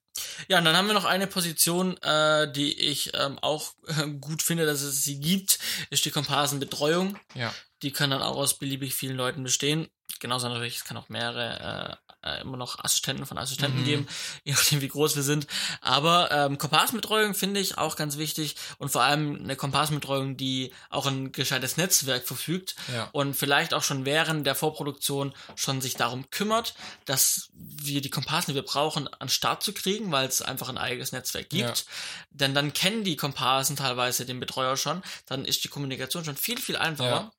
Ja, und dann haben wir noch eine Position, äh, die ich ähm, auch äh, gut finde, dass es sie gibt, ist die Komparsenbetreuung. Ja. Die kann dann auch aus beliebig vielen Leuten bestehen. Genauso natürlich, es kann auch mehrere, äh, immer noch Assistenten von Assistenten Mhm. geben, je nachdem wie groß wir sind. Aber ähm, Komparsenbetreuung finde ich auch ganz wichtig und vor allem eine Komparsenbetreuung, die auch ein gescheites Netzwerk verfügt Ja. und vielleicht auch schon während der Vorproduktion schon sich darum kümmert, dass wir die Komparsen, die wir brauchen, an den Start zu kriegen, weil es einfach ein eigenes Netzwerk gibt. Ja. Denn dann kennen die Komparsen teilweise den Betreuer schon, dann ist die Kommunikation schon viel, viel einfacher.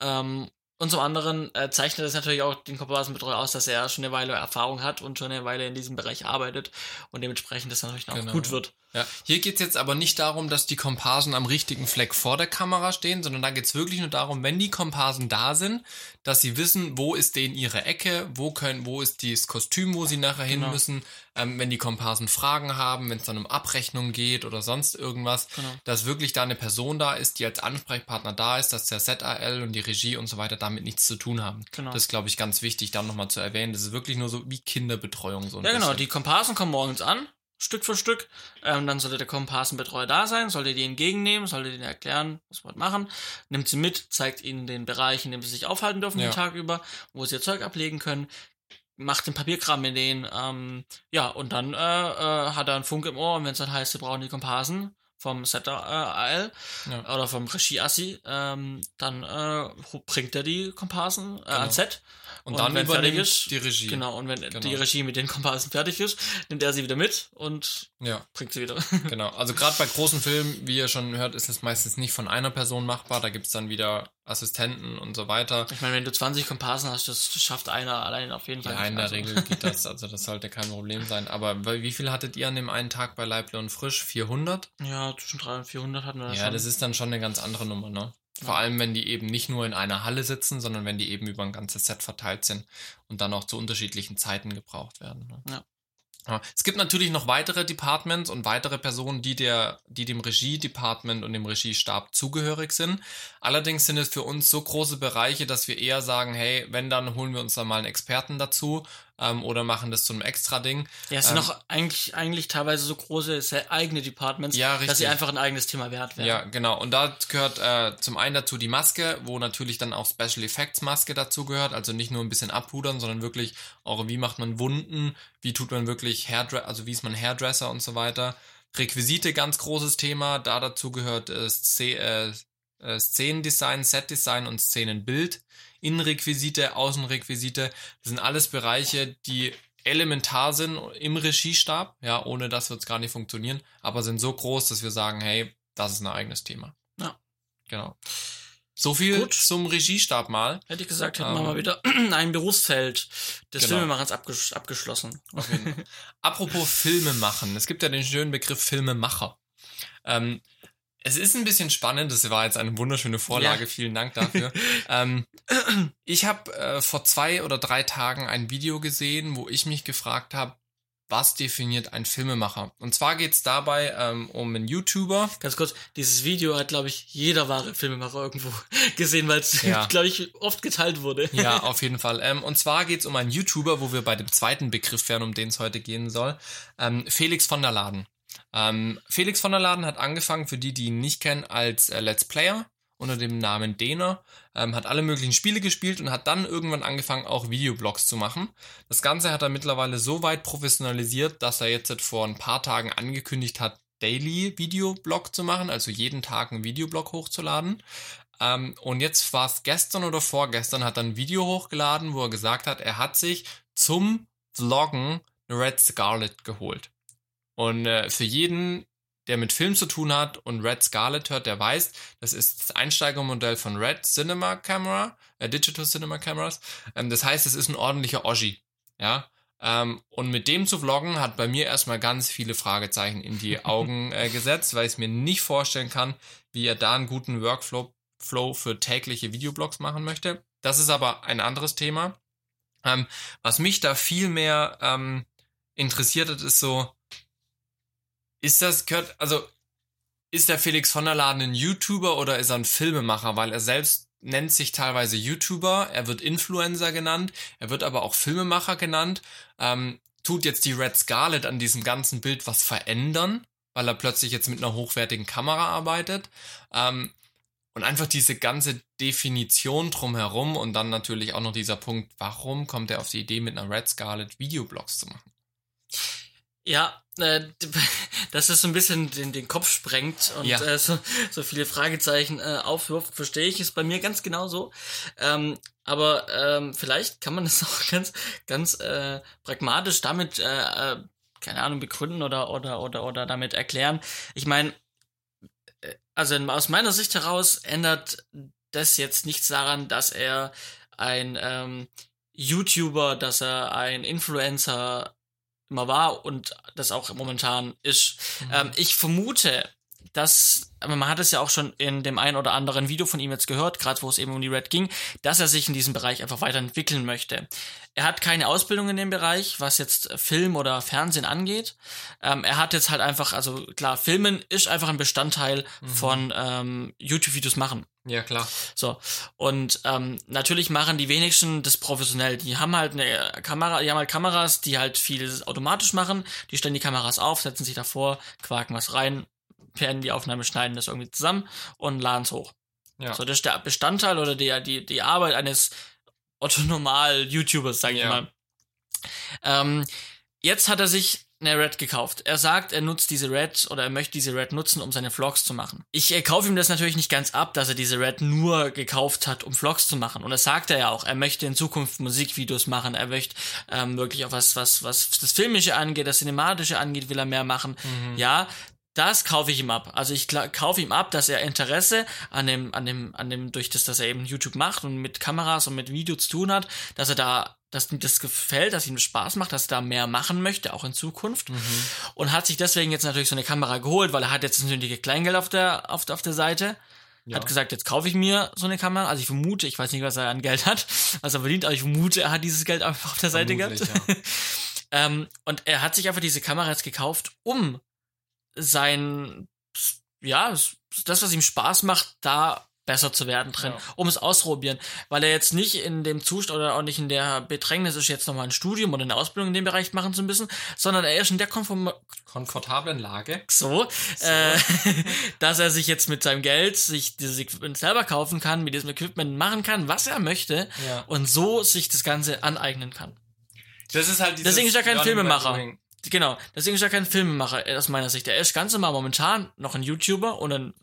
Ähm, und zum anderen äh, zeichnet es natürlich auch den Komparsenbetreuer aus, dass er schon eine Weile Erfahrung hat und schon eine Weile in diesem Bereich arbeitet und dementsprechend das natürlich auch Genau. gut wird. Ja, hier geht's jetzt aber nicht darum, dass die Komparsen am richtigen Fleck vor der Kamera stehen, sondern da geht's wirklich nur darum, wenn die Komparsen da sind, dass sie wissen, wo ist denen ihre Ecke, wo können, wo ist dieses Kostüm, wo sie nachher hin Genau. müssen, ähm, wenn die Komparsen Fragen haben, wenn es dann um Abrechnung geht oder sonst irgendwas, Genau. dass wirklich da eine Person da ist, die als Ansprechpartner da ist, dass der ZAL und die Regie und so weiter damit nichts zu tun haben. Genau. Das ist, glaube ich, ganz wichtig, da nochmal zu erwähnen. Das ist wirklich nur so wie Kinderbetreuung so Ja, genau. bisschen. Die Komparsen kommen morgens an, Stück für Stück. Ähm, dann sollte der Komparsenbetreuer da sein, sollte die entgegennehmen, sollte denen erklären, was wir machen. Nimmt sie mit, zeigt ihnen den Bereich, in dem sie sich aufhalten dürfen Ja. den Tag über, wo sie ihr Zeug ablegen können. Macht den Papierkram mit denen. Ähm, ja, und dann äh, äh, hat er einen Funk im Ohr und wenn es dann heißt, sie brauchen die Komparsen vom Setter äh, AL Ja. oder vom Regie-Assi, ähm, dann äh, bringt er die Komparsen äh, ans Set. und, dann wenn fertig übernimmt ist, die Regie. Genau, und wenn Genau. die Regie mit den Komparsen fertig ist, nimmt er sie wieder mit und Ja. bringt sie wieder. Genau, also gerade bei großen Filmen, wie ihr schon hört, ist es meistens nicht von einer Person machbar. Da gibt's dann wieder Assistenten und so weiter. Ich meine, wenn du 20 Komparsen hast, das schafft einer allein auf jeden Fall. Ja, in der Also, Regel geht das, also das sollte kein Problem sein. Aber wie viel hattet ihr an dem einen Tag bei Leible und Frisch? 400? Ja, zwischen 300 und 400 hatten wir das Ja, schon. das ist dann schon eine ganz andere Nummer, ne? Vor allem, wenn die eben nicht nur in einer Halle sitzen, sondern wenn die eben über ein ganzes Set verteilt sind und dann auch zu unterschiedlichen Zeiten gebraucht werden. Ne? Ja. Es gibt natürlich noch weitere Departments und weitere Personen, die der, die dem Regie-Department und dem Regiestab zugehörig sind. Allerdings sind es für uns so große Bereiche, dass wir eher sagen, hey, wenn, dann holen wir uns da mal einen Experten dazu, ähm, oder machen das zu einem extra Ding. Ja, es sind ähm, auch eigentlich, eigentlich teilweise so große eigene Departments, ja, dass sie einfach ein eigenes Thema wert werden. Ja, genau. Und da gehört äh, zum einen dazu die Maske, wo natürlich dann auch Special Effects Maske dazu gehört, also nicht nur ein bisschen abpudern, sondern wirklich auch, wie macht man Wunden, wie tut man wirklich Hairdresser, also wie ist man Hairdresser und so weiter. Requisite, ganz großes Thema. Da dazu gehört äh, äh, äh, Szenendesign, Setdesign und Szenenbild. Innenrequisite, Außenrequisite. Das sind alles Bereiche, die elementar sind im Regiestab. Ja, ohne das wird es gar nicht funktionieren. Aber sind so groß, dass wir sagen, hey, das ist ein eigenes Thema. Ja. Genau. So viel Gut. zum Regiestab mal. Hätte ich gesagt, hätten ähm, wir mal wieder ein Berufsfeld des genau. Filmemachens abges abgeschlossen. Apropos Filme machen. Es gibt ja den schönen Begriff Filmemacher. Ähm, es ist ein bisschen spannend, das war jetzt eine wunderschöne Vorlage, ja. vielen Dank dafür. ähm, ich habe äh, vor zwei oder drei Tagen ein Video gesehen, wo ich mich gefragt habe, was definiert ein Filmemacher? Und zwar geht es dabei ähm, um einen YouTuber. Ganz kurz, dieses Video hat, glaube ich, jeder wahre Filmemacher irgendwo gesehen, weil es, ja. glaube ich, oft geteilt wurde. Ja, auf jeden Fall. Ähm, und zwar geht es um einen YouTuber, wo wir bei dem zweiten Begriff wären, um den es heute gehen soll. Ähm, Felix von der Laden. Ähm, Felix von der Laden hat angefangen, für die, die ihn nicht kennen, als äh, Let's Player unter dem Namen Dena, ähm, hat alle möglichen Spiele gespielt und hat dann irgendwann angefangen, auch Videoblogs zu machen. Das Ganze hat er mittlerweile so weit professionalisiert, dass er jetzt vor ein paar Tagen angekündigt hat, Daily Videoblog zu machen, also jeden Tag einen Videoblog hochzuladen. Ähm, und jetzt war es gestern oder vorgestern, hat er ein Video hochgeladen, wo er gesagt hat, er hat sich zum Vloggen Red Scarlet geholt. Und äh, für jeden, der mit Film zu tun hat und Red Scarlet hört, der weiß, das ist das Einsteigermodell von Red Cinema Camera, äh, Digital Cinema Cameras. Ähm, das heißt, es ist ein ordentlicher Oschi. Ja. Ähm, und mit dem zu vloggen hat bei mir erstmal ganz viele Fragezeichen in die Augen äh, gesetzt, weil ich es mir nicht vorstellen kann, wie er da einen guten Workflow Flow für tägliche Videoblogs machen möchte. Das ist aber ein anderes Thema. Ähm, was mich da viel mehr ähm, interessiert hat, ist so, ist das, gehört, also, ist der Felix von der Laden ein YouTuber oder ist er ein Filmemacher? Weil er selbst nennt sich teilweise YouTuber, er wird Influencer genannt, er wird aber auch Filmemacher genannt. Ähm, tut jetzt die Red Scarlet an diesem ganzen Bild was verändern, weil er plötzlich jetzt mit einer hochwertigen Kamera arbeitet. Ähm, und einfach diese ganze Definition drumherum und dann natürlich auch noch dieser Punkt, warum kommt er auf die Idee, mit einer Red Scarlet Videoblogs zu machen? Ja, äh, dass es so ein bisschen den, den Kopf sprengt und ja. äh, so, so viele Fragezeichen äh, aufwirft, verstehe ich, ist bei mir ganz genauso. Ähm, aber ähm, vielleicht kann man das auch ganz, ganz äh, pragmatisch damit, äh, äh, keine Ahnung, begründen oder, oder, oder, oder damit erklären. Ich meine, äh, also aus meiner Sicht heraus ändert das jetzt nichts daran, dass er ein ähm, YouTuber, dass er ein Influencer immer war und das auch momentan ist. Mhm. Ähm, ich vermute, dass, man hat es ja auch schon in dem einen oder anderen Video von ihm jetzt gehört, gerade wo es eben um die Red ging, dass er sich in diesem Bereich einfach weiterentwickeln möchte. Er hat keine Ausbildung in dem Bereich, was jetzt Film oder Fernsehen angeht. Ähm, er hat jetzt halt einfach, also klar, Filmen ist einfach ein Bestandteil mhm. von ähm, YouTube-Videos machen. Ja, klar. So. Und ähm, natürlich machen die wenigsten das professionell. Die haben halt eine Kamera, die haben halt Kameras, die halt viel automatisch machen. Die stellen die Kameras auf, setzen sich davor, quaken was rein, werden die Aufnahme, schneiden das irgendwie zusammen und laden es hoch. Ja. So, das ist der Bestandteil oder die, die, die Arbeit eines Otto-Normal-YouTubers, sag ich ja. mal. Ähm, jetzt hat er sich eine Red gekauft. Er sagt, er nutzt diese Red oder er möchte diese Red nutzen, um seine Vlogs zu machen. Ich äh, kaufe ihm das natürlich nicht ganz ab, dass er diese Red nur gekauft hat, um Vlogs zu machen. Und das sagt er ja auch. Er möchte in Zukunft Musikvideos machen. Er möchte ähm, wirklich auch was, was, was das Filmische angeht, das Cinematische angeht, will er mehr machen. Mhm. Ja, das kaufe ich ihm ab. Also ich kaufe ihm ab, dass er Interesse an dem, an dem, an dem, durch das, dass er eben YouTube macht und mit Kameras und mit Video zu tun hat, dass er da, dass ihm das gefällt, dass ihm das Spaß macht, dass er da mehr machen möchte, auch in Zukunft. Mhm. Und hat sich deswegen jetzt natürlich so eine Kamera geholt, weil er hat jetzt das nötige Kleingeld auf der, auf, auf der Seite. Ja. Hat gesagt, jetzt kaufe ich mir so eine Kamera. Also ich vermute, ich weiß nicht, was er an Geld hat, was er verdient, aber ich vermute, er hat dieses Geld einfach auf der Seite gehabt. Ja. ähm, und er hat sich einfach diese Kamera jetzt gekauft, um sein, ja, das, was ihm Spaß macht, da besser zu werden drin, Ja. um es auszuprobieren, weil er jetzt nicht in dem Zustand oder auch nicht in der Bedrängnis ist, jetzt nochmal ein Studium oder eine Ausbildung in dem Bereich machen zu müssen, sondern er ist in der Konform Komfortablen Lage. so, Äh, dass er sich jetzt mit seinem Geld sich dieses Equipment selber kaufen kann, mit diesem Equipment machen kann, was er möchte Ja. und so sich das Ganze aneignen kann. Das ist halt Deswegen ist er kein Filmemacher. Genau, deswegen ist er kein Filmemacher äh, aus meiner Sicht. Er ist ganz normal momentan noch ein YouTuber und ein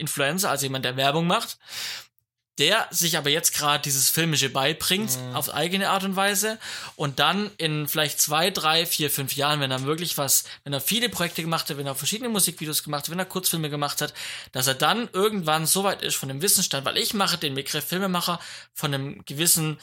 Influencer, also jemand, der Werbung macht, der sich aber jetzt gerade dieses Filmische beibringt, Mhm. auf eigene Art und Weise und dann in vielleicht zwei, drei, vier, fünf Jahren, wenn er wirklich was, wenn er viele Projekte gemacht hat, wenn er verschiedene Musikvideos gemacht hat, wenn er Kurzfilme gemacht hat, dass er dann irgendwann so weit ist von dem Wissensstand, weil ich mache den Begriff Filmemacher von einem gewissen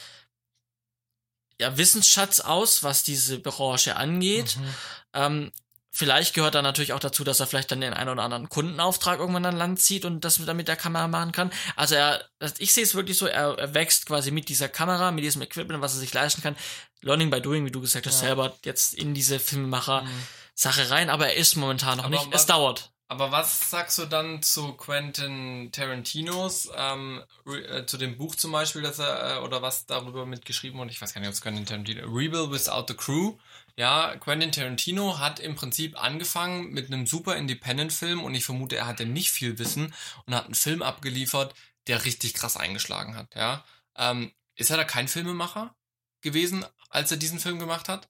ja, Wissensschatz aus, was diese Branche angeht. Mhm. Ähm, vielleicht gehört da natürlich auch dazu, dass er vielleicht dann den einen oder anderen Kundenauftrag irgendwann an Land zieht und das dann mit der Kamera machen kann. Also er, ich sehe es wirklich so, er, er wächst quasi mit dieser Kamera, mit diesem Equipment, was er sich leisten kann. Learning by doing, wie du gesagt hast, Ja. selber jetzt in diese Filmemacher-Sache rein, aber er ist momentan noch Aber nicht. was- Es dauert. Aber was sagst du dann zu Quentin Tarantinos, ähm, äh, zu dem Buch zum Beispiel, dass er, äh, oder was darüber mitgeschrieben wurde? Ich weiß gar nicht, ob es Quentin Tarantino, Rebel Without the Crew. Ja, Quentin Tarantino hat im Prinzip angefangen mit einem super Independent-Film und ich vermute, er hatte nicht viel Wissen und hat einen Film abgeliefert, der richtig krass eingeschlagen hat, ja. Ähm, ist er da kein Filmemacher gewesen, als er diesen Film gemacht hat?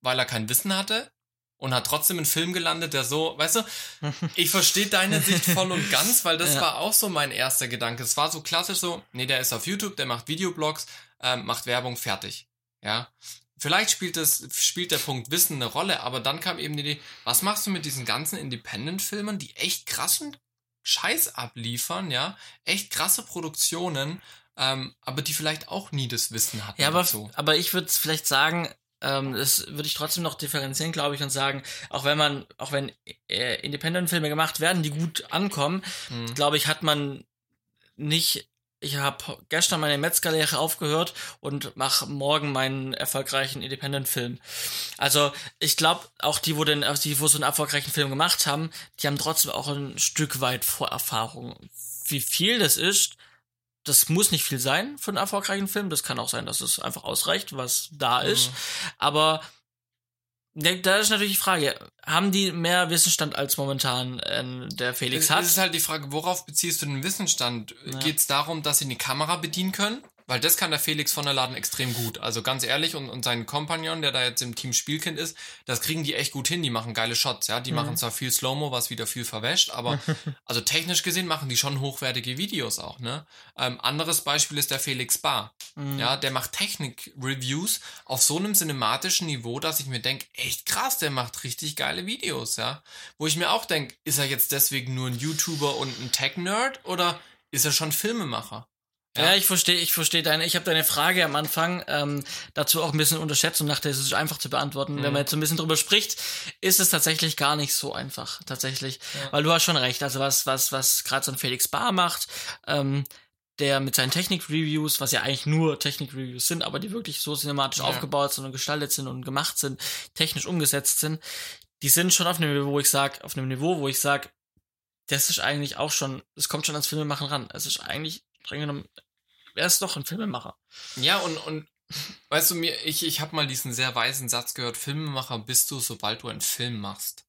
Weil er kein Wissen hatte? Und hat trotzdem einen Film gelandet, der so, weißt du, ich verstehe deine Sicht voll und ganz, weil das Ja. war auch so mein erster Gedanke. Es war so klassisch so, nee, der ist auf YouTube, der macht Videoblogs, ähm, macht Werbung, fertig. Ja. Vielleicht spielt das, spielt der Punkt Wissen eine Rolle, aber dann kam eben die Idee, was machst du mit diesen ganzen Independent-Filmen, die echt krassen Scheiß abliefern, ja, echt krasse Produktionen, ähm, aber die vielleicht auch nie das Wissen hatten Ja, aber, dazu. aber ich würde vielleicht sagen, ähm, das würde ich trotzdem noch differenzieren, glaube ich, und sagen, auch wenn man, auch wenn äh, Independent-Filme gemacht werden, die gut ankommen, Mhm. glaube ich, hat man nicht. Ich habe gestern meine Metzgerlehre aufgehört und mache morgen meinen erfolgreichen Independent-Film. Also ich glaube, auch die, wo, den, also die, wo so einen erfolgreichen Film gemacht haben, die haben trotzdem auch ein Stück weit Vorerfahrung. Wie viel das ist, das muss nicht viel sein für einen erfolgreichen Film. Das kann auch sein, dass es einfach ausreicht, was da ist. Mhm. Aber da ist natürlich die Frage, haben die mehr Wissensstand als momentan äh, der Felix Es hat? ist halt die Frage, worauf beziehst du den Wissensstand? Ja. Geht es darum, dass sie eine Kamera bedienen können? Weil das kann der Felix von der Laden extrem gut. Also ganz ehrlich, und, und sein Kompagnon, der da jetzt im Team Spielkind ist, das kriegen die echt gut hin. Die machen geile Shots, ja. Die Mhm. machen zwar viel Slow-Mo, was wieder viel verwäscht, aber also technisch gesehen machen die schon hochwertige Videos auch, ne? Ähm, anderes Beispiel ist der Felix Bar. Mhm. Ja, der macht Technik-Reviews auf so einem cinematischen Niveau, dass ich mir denke, echt krass, der macht richtig geile Videos, ja. Wo ich mir auch denke, ist er jetzt deswegen nur ein YouTuber und ein Tech-Nerd oder ist er schon Filmemacher? Ja, ich verstehe, ich verstehe deine, ich habe deine Frage am Anfang ähm, dazu auch ein bisschen unterschätzt und dachte, es ist einfach zu beantworten. Wenn Mhm. man jetzt so ein bisschen drüber spricht, ist es tatsächlich gar nicht so einfach, tatsächlich. Ja. Weil du hast schon recht, also was, was, was gerade so ein Felix Bar macht, ähm, der mit seinen Technik-Reviews, was ja eigentlich nur Technik-Reviews sind, aber die wirklich so cinematisch Ja. aufgebaut sind und gestaltet sind und gemacht sind, technisch umgesetzt sind, die sind schon auf einem Niveau, wo ich sag, auf einem Niveau, wo ich sag, das ist eigentlich auch schon, es kommt schon ans Filmemachen ran. Es ist eigentlich streng genommen, er ist doch ein Filmemacher. Ja, und, und weißt du, mir, ich, ich habe mal diesen sehr weisen Satz gehört, Filmemacher bist du, sobald du einen Film machst.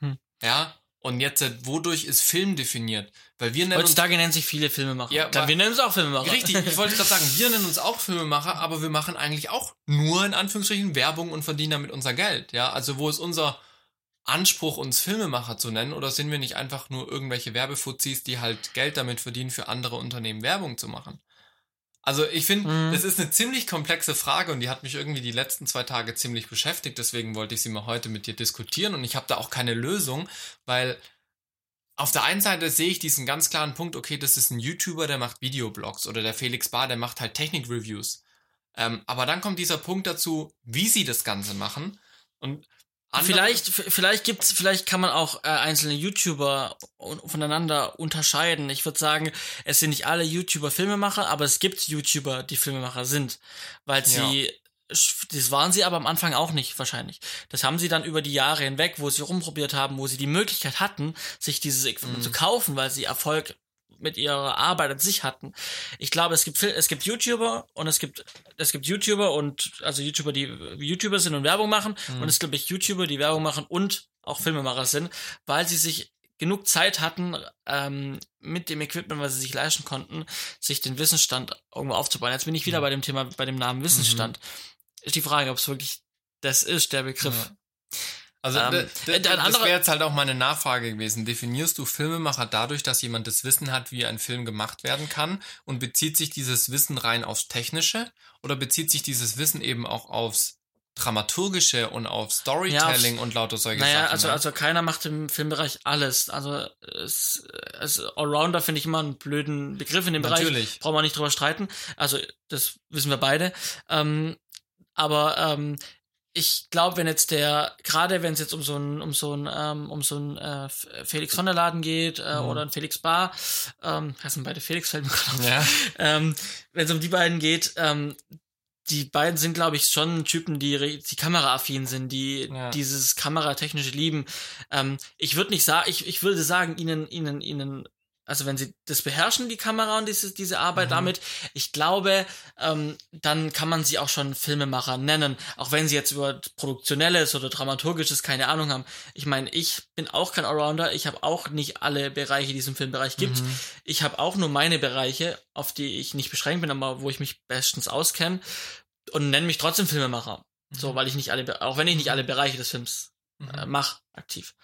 Hm. Ja, und jetzt, äh, wodurch ist Film definiert? Weil wir nennen uns Heutzutage nennen sich viele Filmemacher. Ja, aber- wir nennen uns auch Filmemacher. Richtig, ich wollte gerade sagen, wir nennen uns auch Filmemacher, aber wir machen eigentlich auch nur in Anführungsstrichen Werbung und verdienen damit unser Geld. Ja, also wo ist unser Anspruch, uns Filmemacher zu nennen? Oder sind wir nicht einfach nur irgendwelche Werbefuzis, die halt Geld damit verdienen, für andere Unternehmen Werbung zu machen? Also ich finde, Mhm. das ist eine ziemlich komplexe Frage und die hat mich irgendwie die letzten zwei Tage ziemlich beschäftigt. Deswegen wollte ich sie mal heute mit dir diskutieren und ich habe da auch keine Lösung, weil auf der einen Seite sehe ich diesen ganz klaren Punkt, okay, das ist ein YouTuber, der macht Videoblogs oder der Felix Bar, der macht halt Technik-Reviews. Ähm, aber dann kommt dieser Punkt dazu, wie sie das Ganze machen. Und andere- Vielleicht, vielleicht gibt's, vielleicht kann man auch äh, einzelne YouTuber voneinander unterscheiden. Ich würde sagen, es sind nicht alle YouTuber Filmemacher, aber es gibt YouTuber, die Filmemacher sind, weil sie das waren sie aber am Anfang auch nicht wahrscheinlich. Das haben sie dann über die Jahre hinweg, wo sie rumprobiert haben, wo sie die Möglichkeit hatten, sich dieses Equipment Mhm. zu kaufen, weil sie Erfolg mit ihrer Arbeit an sich hatten. Ich glaube, es gibt es gibt YouTuber und es gibt es gibt YouTuber und also YouTuber, die YouTuber sind und Werbung machen mhm. und es gibt YouTuber, die Werbung machen und auch Filmemacher sind, weil sie sich genug Zeit hatten, ähm, mit dem Equipment, was sie sich leisten konnten, sich den Wissensstand irgendwo aufzubauen. Jetzt bin ich wieder mhm. bei dem Thema, bei dem Namen Wissensstand. Mhm. Ist die Frage, ob es wirklich das ist, der Begriff. Ja. Also ähm, das wäre jetzt halt auch meine Nachfrage gewesen. Definierst du Filmemacher dadurch, dass jemand das Wissen hat, wie ein Film gemacht werden kann? Und bezieht sich dieses Wissen rein aufs Technische? Oder bezieht sich dieses Wissen eben auch aufs Dramaturgische und auf Storytelling ja, und lauter solche naja, Sachen? Also, ne? also keiner macht im Filmbereich alles. Also es, es Allrounder finde ich immer einen blöden Begriff in dem Natürlich. Bereich. Brauchen wir nicht drüber streiten. Also das wissen wir beide. Ähm, aber ähm, ich glaube, wenn jetzt der, gerade wenn es jetzt um so ein, um so ein, ähm, um so ein äh, Felix von der Laden geht äh, mhm. oder ein Felix Bar, ähm, heißen beide Felix, fällt mir gerade ja. ähm, wenn es um die beiden geht, ähm, die beiden sind, glaube ich, schon Typen, die die Kameraaffin sind, die ja. dieses kameratechnische lieben. Ähm, ich würde nicht sagen, ich, ich würde sagen, ihnen, ihnen, ihnen also wenn sie das beherrschen, die Kamera und diese, diese Arbeit mhm. damit, ich glaube, ähm, dann kann man sie auch schon Filmemacher nennen, auch wenn sie jetzt über Produktionelles oder Dramaturgisches keine Ahnung haben. Ich meine, ich bin auch kein Allrounder, ich habe auch nicht alle Bereiche, die es im Filmbereich gibt. Mhm. Ich habe auch nur meine Bereiche, auf die ich nicht beschränkt bin, aber wo ich mich bestens auskenne und nenne mich trotzdem Filmemacher. Mhm. So, weil ich nicht alle, auch wenn ich nicht alle Bereiche des Films äh, mhm. mache, aktiv.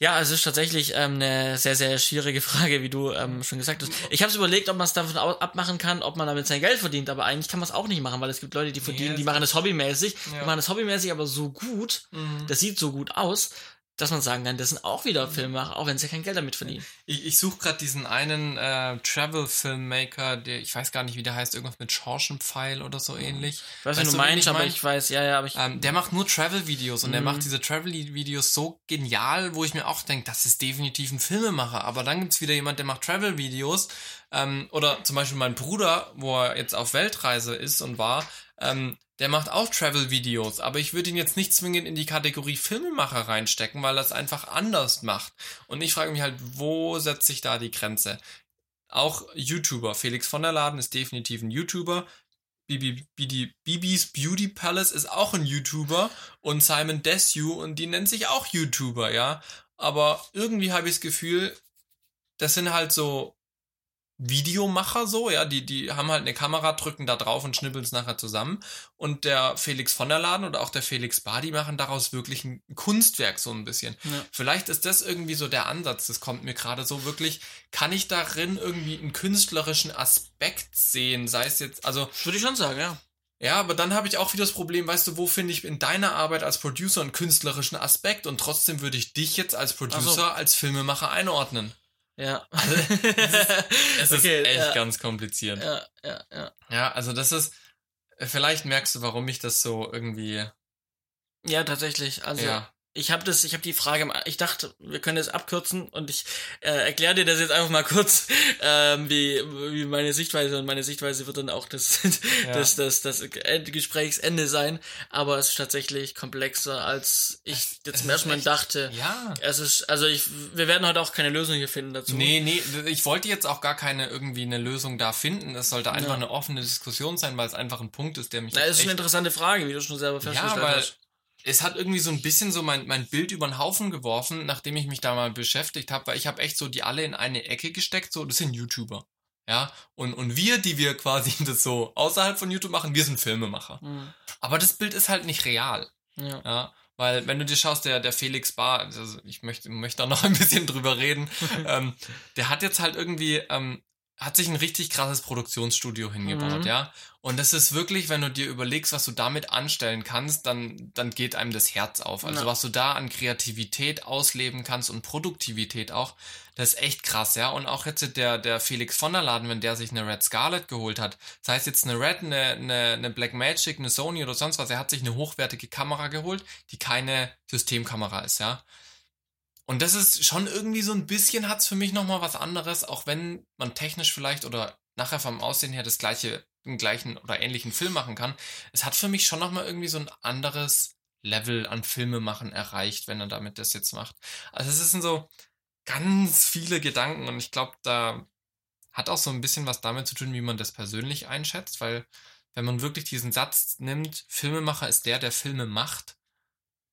Ja, es ist tatsächlich ähm, eine sehr, sehr schwierige Frage, wie du ähm, schon gesagt hast. Ich habe es überlegt, ob man es davon abmachen kann, ob man damit sein Geld verdient, aber eigentlich kann man es auch nicht machen, weil es gibt Leute, die verdienen, nee, die machen das hobbymäßig, ja. die machen das hobbymäßig, aber so gut, mhm. das sieht so gut aus, dass man sagen kann, das sind auch wieder Filmemacher, auch wenn sie kein Geld damit verdienen. Ich, ich suche gerade diesen einen äh, Travel-Filmmaker, der, ich weiß gar nicht, wie der heißt, irgendwas mit Schorschenpfeil oder so ähnlich. Ich weiß, nicht, du meinst, aber ich weiß, ja, ja, aber ich. Ähm, der macht nur Travel-Videos und der mhm. macht diese Travel-Videos so genial, wo ich mir auch denke, das ist definitiv ein Filmemacher. Aber dann gibt's wieder jemand, der macht Travel-Videos. Ähm, oder zum Beispiel mein Bruder, wo er jetzt auf Weltreise ist und war, ähm, der macht auch Travel-Videos, aber ich würde ihn jetzt nicht zwingend in die Kategorie Filmemacher reinstecken, weil er es einfach anders macht. Und ich frage mich halt, wo setzt sich da die Grenze? Auch YouTuber. Felix von der Laden ist definitiv ein YouTuber. Bibi, Bibi, Bibis Beauty Palace ist auch ein YouTuber. Und Simon Desue und die nennt sich auch YouTuber, ja. Aber irgendwie habe ich das Gefühl, das sind halt so Videomacher so, ja, die, die haben halt eine Kamera, drücken da drauf und schnippeln es nachher zusammen. Und der Felix von der Laden oder auch der Felix Bar, die machen daraus wirklich ein Kunstwerk so ein bisschen. Ja. Vielleicht ist das irgendwie so der Ansatz, das kommt mir gerade so wirklich, kann ich darin irgendwie einen künstlerischen Aspekt sehen, sei es jetzt, also. Würde ich schon sagen, ja. Ja, aber dann habe ich auch wieder das Problem, weißt du, wo finde ich in deiner Arbeit als Producer einen künstlerischen Aspekt und trotzdem würde ich dich jetzt als Producer, so. als Filmemacher einordnen. Ja. Also, es ist, okay, echt ja. ganz kompliziert. Ja, ja, ja. Ja, also das ist, vielleicht merkst du, warum ich das so irgendwie. Ja, tatsächlich. Also, ja ich habe das, ich habe die Frage, ich dachte, wir können das abkürzen und ich äh, erkläre dir das jetzt einfach mal kurz, ähm, wie, wie meine Sichtweise und meine Sichtweise wird dann auch das, ja. das, das, das Gesprächsende sein, aber es ist tatsächlich komplexer, als ich jetzt zum ersten Mal dachte. Ja. Es ist, also ich, wir werden heute auch keine Lösung hier finden dazu. Nee, nee, ich wollte jetzt auch gar keine irgendwie eine Lösung da finden. Es sollte einfach ja. eine offene Diskussion sein, weil es einfach ein Punkt ist, der mich. Na, es ist eine interessante Frage, wie du schon selber festgestellt ja, weil, hast es hat irgendwie so ein bisschen so mein, mein Bild über den Haufen geworfen, nachdem ich mich da mal beschäftigt habe, weil ich habe echt so die alle in eine Ecke gesteckt, so, das sind YouTuber. Ja, und, und wir, die wir quasi das so außerhalb von YouTube machen, wir sind Filmemacher. Mhm. Aber das Bild ist halt nicht real. Ja. ja. Weil, wenn du dir schaust, der, der Felix Bar, also ich möchte, möchte da noch ein bisschen drüber reden, ähm, der hat jetzt halt irgendwie ähm, hat sich ein richtig krasses Produktionsstudio hingebaut, mhm. ja. Und das ist wirklich, wenn du dir überlegst, was du damit anstellen kannst, dann, dann geht einem das Herz auf. Also ja. was du da an Kreativität ausleben kannst und Produktivität auch, das ist echt krass, ja. Und auch jetzt der, der Felix von der Laden, wenn der sich eine Red Scarlet geholt hat, das heißt jetzt eine Red, eine, eine, eine Black Magic, eine Sony oder sonst was, er hat sich eine hochwertige Kamera geholt, die keine Systemkamera ist, ja. Und das ist schon irgendwie so ein bisschen hat's für mich nochmal was anderes, auch wenn man technisch vielleicht oder nachher vom Aussehen her das gleiche, den gleichen oder ähnlichen Film machen kann. Es hat für mich schon nochmal irgendwie so ein anderes Level an Filme machen erreicht, wenn er damit das jetzt macht. Also es ist so, ganz viele Gedanken und ich glaube, da hat auch so ein bisschen was damit zu tun, wie man das persönlich einschätzt, weil wenn man wirklich diesen Satz nimmt, Filmemacher ist der, der Filme macht,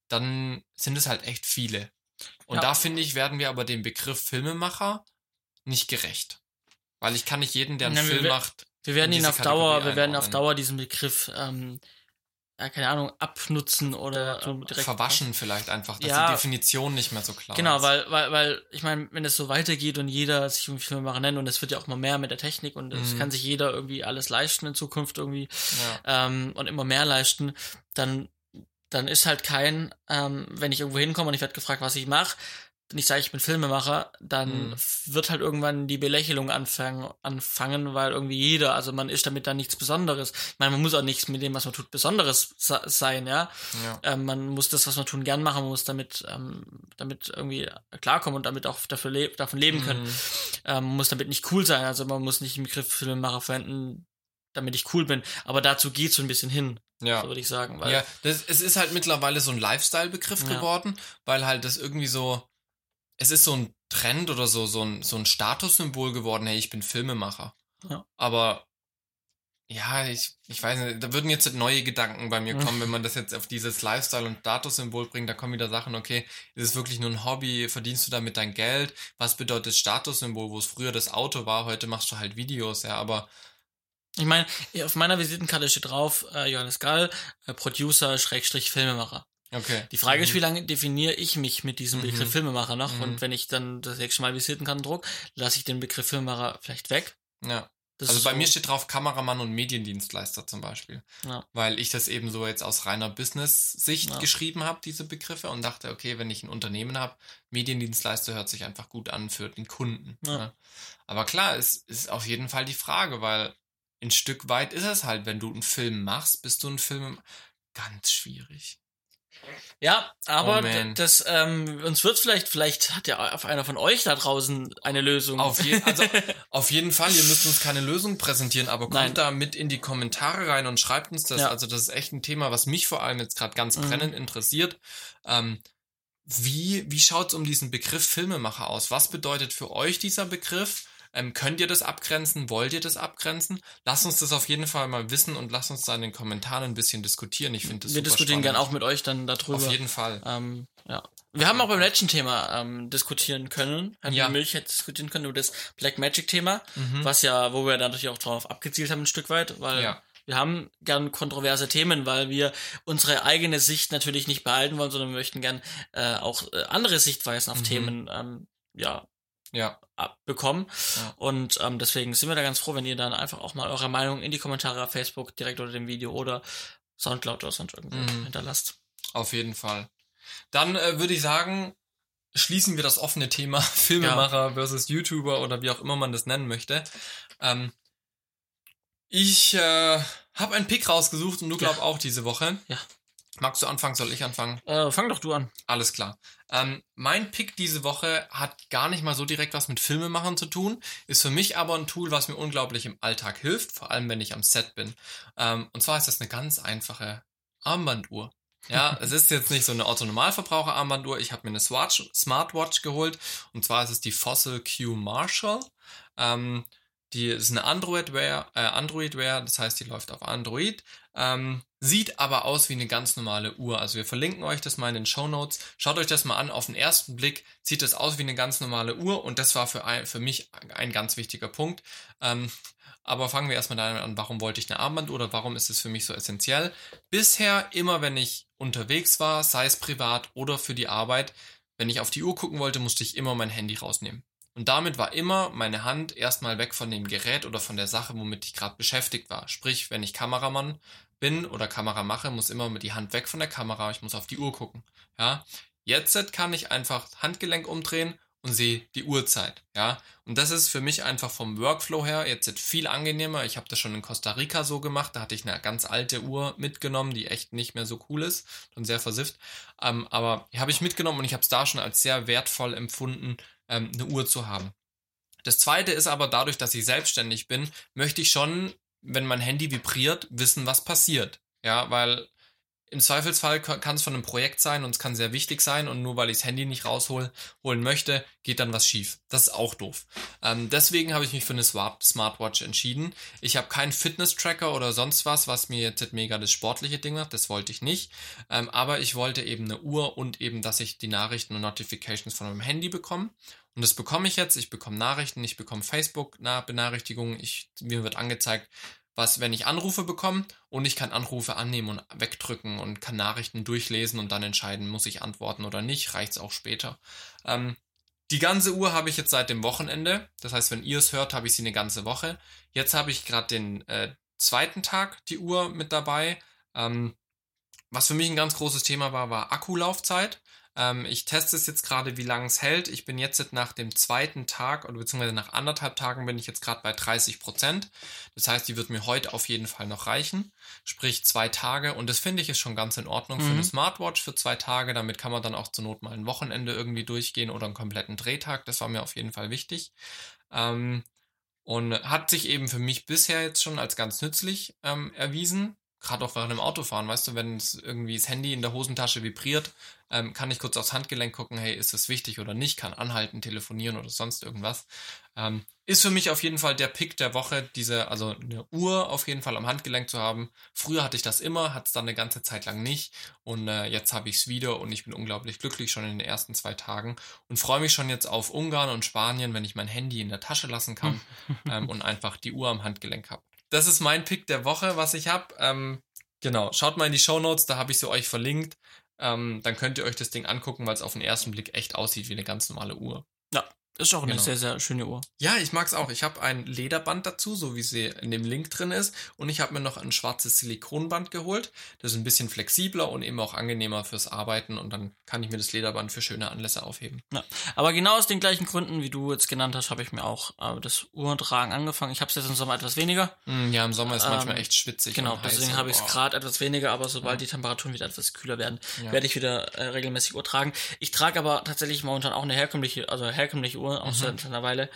dann sind es halt echt viele. Und ja. da finde ich, werden wir aber dem Begriff Filmemacher nicht gerecht. Weil ich kann nicht jeden, der einen ja, Film macht. Wir werden ihn auf Dauer, wir werden auf Dauer diesen Begriff ähm, ja, keine Ahnung, abnutzen oder so direkt. Verwaschen vielleicht einfach, dass ja, die Definition nicht mehr so klar genau, ist. Genau, weil, weil, weil, ich meine, wenn es so weitergeht und jeder sich irgendwie Filmemacher nennt und es wird ja auch mal mehr mit der Technik und es mhm. kann sich jeder irgendwie alles leisten in Zukunft irgendwie ähm, und immer mehr leisten, dann dann ist halt kein, ähm, wenn ich irgendwo hinkomme und ich werde gefragt, was ich mache, wenn ich sage, ich bin Filmemacher, dann mhm. wird halt irgendwann die Belächelung anfangen, anfangen, weil irgendwie jeder, also man ist damit dann nichts Besonderes. Ich meine, man muss auch nichts mit dem, was man tut, Besonderes sein, ja. ja. Ähm, man muss das, was man tun, gern machen, man muss damit, ähm, damit irgendwie klarkommen und damit auch dafür le davon leben können. Mhm. Ähm, man muss damit nicht cool sein, also man muss nicht den Begriff Filmemacher verwenden, damit ich cool bin. Aber dazu geht so ein bisschen hin. Ja. So würde ich sagen. Weil ja, das, es ist halt mittlerweile so ein Lifestyle-Begriff ja. geworden, weil halt das irgendwie so, es ist so ein Trend oder so, so ein, so ein Statussymbol geworden, hey, ich bin Filmemacher. Ja. Aber ja, ich, ich weiß nicht, da würden jetzt neue Gedanken bei mir kommen, wenn man das jetzt auf dieses Lifestyle- und Statussymbol bringt, da kommen wieder Sachen, okay, ist es wirklich nur ein Hobby, verdienst du damit dein Geld? Was bedeutet Statussymbol, wo es früher das Auto war, heute machst du halt Videos, ja, aber ich meine, auf meiner Visitenkarte steht drauf, äh, Johannes Gall, äh, Producer, Schrägstrich, Filmemacher. Okay. Die Frage mhm. ist, wie lange definiere ich mich mit diesem Begriff mhm. Filmemacher noch? Mhm. Und wenn ich dann das nächste Mal Visitenkarten druck, lasse ich den Begriff Filmemacher vielleicht weg. Ja. Das also bei so. mir steht drauf Kameramann und Mediendienstleister zum Beispiel. Ja. Weil ich das eben so jetzt aus reiner Business-Sicht ja. geschrieben habe, diese Begriffe, und dachte, okay, wenn ich ein Unternehmen habe, Mediendienstleister hört sich einfach gut an für den Kunden. Ja. Ne? Aber klar, es ist auf jeden Fall die Frage, weil ein Stück weit ist es halt, wenn du einen Film machst, bist du ein Film ganz schwierig. Ja, aber oh das ähm, uns wird vielleicht, vielleicht hat ja auf einer von euch da draußen eine Lösung. Auf, je, also, auf jeden Fall, ihr müsst uns keine Lösung präsentieren, aber kommt Nein. da mit in die Kommentare rein und schreibt uns das. Ja. Also das ist echt ein Thema, was mich vor allem jetzt gerade ganz mhm. brennend interessiert. Ähm, wie wie schaut's um diesen Begriff Filmemacher aus? Was bedeutet für euch dieser Begriff? Ähm, könnt ihr das abgrenzen? Wollt ihr das abgrenzen? Lasst uns das auf jeden Fall mal wissen und lasst uns da in den Kommentaren ein bisschen diskutieren. Ich finde das Wir diskutieren gern auch mit euch dann darüber. Auf jeden Fall. Ähm, ja. Wir haben auch beim letzten Thema ähm, diskutieren können, haben ja. Milch jetzt diskutieren können über das Black Magic Thema, mhm. was ja, wo wir dann natürlich auch drauf abgezielt haben ein Stück weit, weil ja. wir haben gern kontroverse Themen, weil wir unsere eigene Sicht natürlich nicht behalten wollen, sondern wir möchten gern äh, auch äh, andere Sichtweisen auf mhm. Themen ähm, ja ja. abbekommen. Ja. Und ähm, deswegen sind wir da ganz froh, wenn ihr dann einfach auch mal eure Meinung in die Kommentare auf Facebook direkt unter dem Video oder Soundcloud oder sonst irgendwo mhm. hinterlasst. Auf jeden Fall. Dann äh, würde ich sagen, schließen wir das offene Thema Filmemacher ja. versus YouTuber oder wie auch immer man das nennen möchte. Ähm, ich äh, habe einen Pick rausgesucht und du glaubst ja. auch diese Woche. Ja. Magst du anfangen? Soll ich anfangen? Äh, fang doch du an. Alles klar. Ähm, mein Pick diese Woche hat gar nicht mal so direkt was mit Filmemachen zu tun, ist für mich aber ein Tool, was mir unglaublich im Alltag hilft, vor allem wenn ich am Set bin. Ähm, und zwar ist das eine ganz einfache Armbanduhr. Ja, es ist jetzt nicht so eine Otto-Normalverbraucher-Armbanduhr. Ich habe mir eine Swatch, Smartwatch geholt und zwar ist es die Fossil Q Marshall. Ähm, die ist eine Android-Wear, äh, Android-Wear, das heißt, die läuft auf Android. Ähm, sieht aber aus wie eine ganz normale Uhr. Also wir verlinken euch das mal in den Show Notes. Schaut euch das mal an. Auf den ersten Blick sieht das aus wie eine ganz normale Uhr und das war für, ein, für mich ein ganz wichtiger Punkt. Ähm, aber fangen wir erstmal damit an, warum wollte ich eine Armbanduhr oder warum ist es für mich so essentiell? Bisher, immer wenn ich unterwegs war, sei es privat oder für die Arbeit, wenn ich auf die Uhr gucken wollte, musste ich immer mein Handy rausnehmen. Und damit war immer meine Hand erstmal weg von dem Gerät oder von der Sache, womit ich gerade beschäftigt war. Sprich, wenn ich Kameramann bin oder Kamera mache, muss immer mit die Hand weg von der Kamera, ich muss auf die Uhr gucken. Ja, jetzt kann ich einfach Handgelenk umdrehen und sehe die Uhrzeit. Ja, und das ist für mich einfach vom Workflow her jetzt viel angenehmer. Ich habe das schon in Costa Rica so gemacht. Da hatte ich eine ganz alte Uhr mitgenommen, die echt nicht mehr so cool ist und sehr versifft. Ähm, aber habe ich mitgenommen und ich habe es da schon als sehr wertvoll empfunden, ähm, eine Uhr zu haben. Das zweite ist aber dadurch, dass ich selbstständig bin, möchte ich schon, wenn mein Handy vibriert, wissen, was passiert. Ja, weil im Zweifelsfall kann es von einem Projekt sein und es kann sehr wichtig sein und nur weil ich das Handy nicht rausholen möchte, geht dann was schief. Das ist auch doof. Ähm, deswegen habe ich mich für eine Smartwatch entschieden. Ich habe keinen Fitness-Tracker oder sonst was, was mir jetzt mega das sportliche Ding macht. Das wollte ich nicht. Ähm, aber ich wollte eben eine Uhr und eben, dass ich die Nachrichten und Notifications von meinem Handy bekomme. Und das bekomme ich jetzt. Ich bekomme Nachrichten, ich bekomme Facebook-Benachrichtigungen. mir wird angezeigt, was, wenn ich Anrufe bekomme und ich kann Anrufe annehmen und wegdrücken und kann Nachrichten durchlesen und dann entscheiden, muss ich antworten oder nicht, reicht es auch später. Ähm, die ganze Uhr habe ich jetzt seit dem Wochenende. Das heißt, wenn ihr es hört, habe ich sie eine ganze Woche. Jetzt habe ich gerade den äh, zweiten Tag die Uhr mit dabei. Ähm, was für mich ein ganz großes Thema war, war Akkulaufzeit. Ähm, ich teste es jetzt gerade, wie lange es hält. Ich bin jetzt nach dem zweiten Tag oder beziehungsweise nach anderthalb Tagen bin ich jetzt gerade bei 30 Prozent. Das heißt, die wird mir heute auf jeden Fall noch reichen. Sprich zwei Tage. Und das finde ich ist schon ganz in Ordnung mhm. für eine Smartwatch für zwei Tage. Damit kann man dann auch zur Not mal ein Wochenende irgendwie durchgehen oder einen kompletten Drehtag. Das war mir auf jeden Fall wichtig. Ähm, und hat sich eben für mich bisher jetzt schon als ganz nützlich ähm, erwiesen gerade auch während dem Autofahren, weißt du, wenn es irgendwie das Handy in der Hosentasche vibriert, ähm, kann ich kurz aufs Handgelenk gucken, hey, ist das wichtig oder nicht, kann anhalten, telefonieren oder sonst irgendwas. Ähm, ist für mich auf jeden Fall der Pick der Woche, diese, also eine Uhr auf jeden Fall am Handgelenk zu haben. Früher hatte ich das immer, hat es dann eine ganze Zeit lang nicht und äh, jetzt habe ich es wieder und ich bin unglaublich glücklich schon in den ersten zwei Tagen und freue mich schon jetzt auf Ungarn und Spanien, wenn ich mein Handy in der Tasche lassen kann ähm, und einfach die Uhr am Handgelenk habe das ist mein Pick der Woche, was ich habe. Ähm, genau, schaut mal in die Show Notes, da habe ich sie euch verlinkt. Ähm, dann könnt ihr euch das Ding angucken, weil es auf den ersten Blick echt aussieht wie eine ganz normale Uhr. Ja, ist auch eine genau. sehr, sehr schöne Uhr. Ja, ich mag es auch. Ich habe ein Lederband dazu, so wie sie in dem Link drin ist. Und ich habe mir noch ein schwarzes Silikonband geholt. Das ist ein bisschen flexibler und eben auch angenehmer fürs Arbeiten. Und dann kann ich mir das Lederband für schöne Anlässe aufheben. Ja, aber genau aus den gleichen Gründen, wie du jetzt genannt hast, habe ich mir auch äh, das Uhrentragen angefangen. Ich habe es jetzt im Sommer etwas weniger. Mm, ja, im Sommer ist ähm, manchmal echt schwitzig. Genau, deswegen habe ich es gerade etwas weniger. Aber sobald ja. die Temperaturen wieder etwas kühler werden, ja. werde ich wieder äh, regelmäßig Uhr tragen. Ich trage aber tatsächlich momentan auch eine herkömmliche, also herkömmliche Uhr, auch mhm. einer Weile,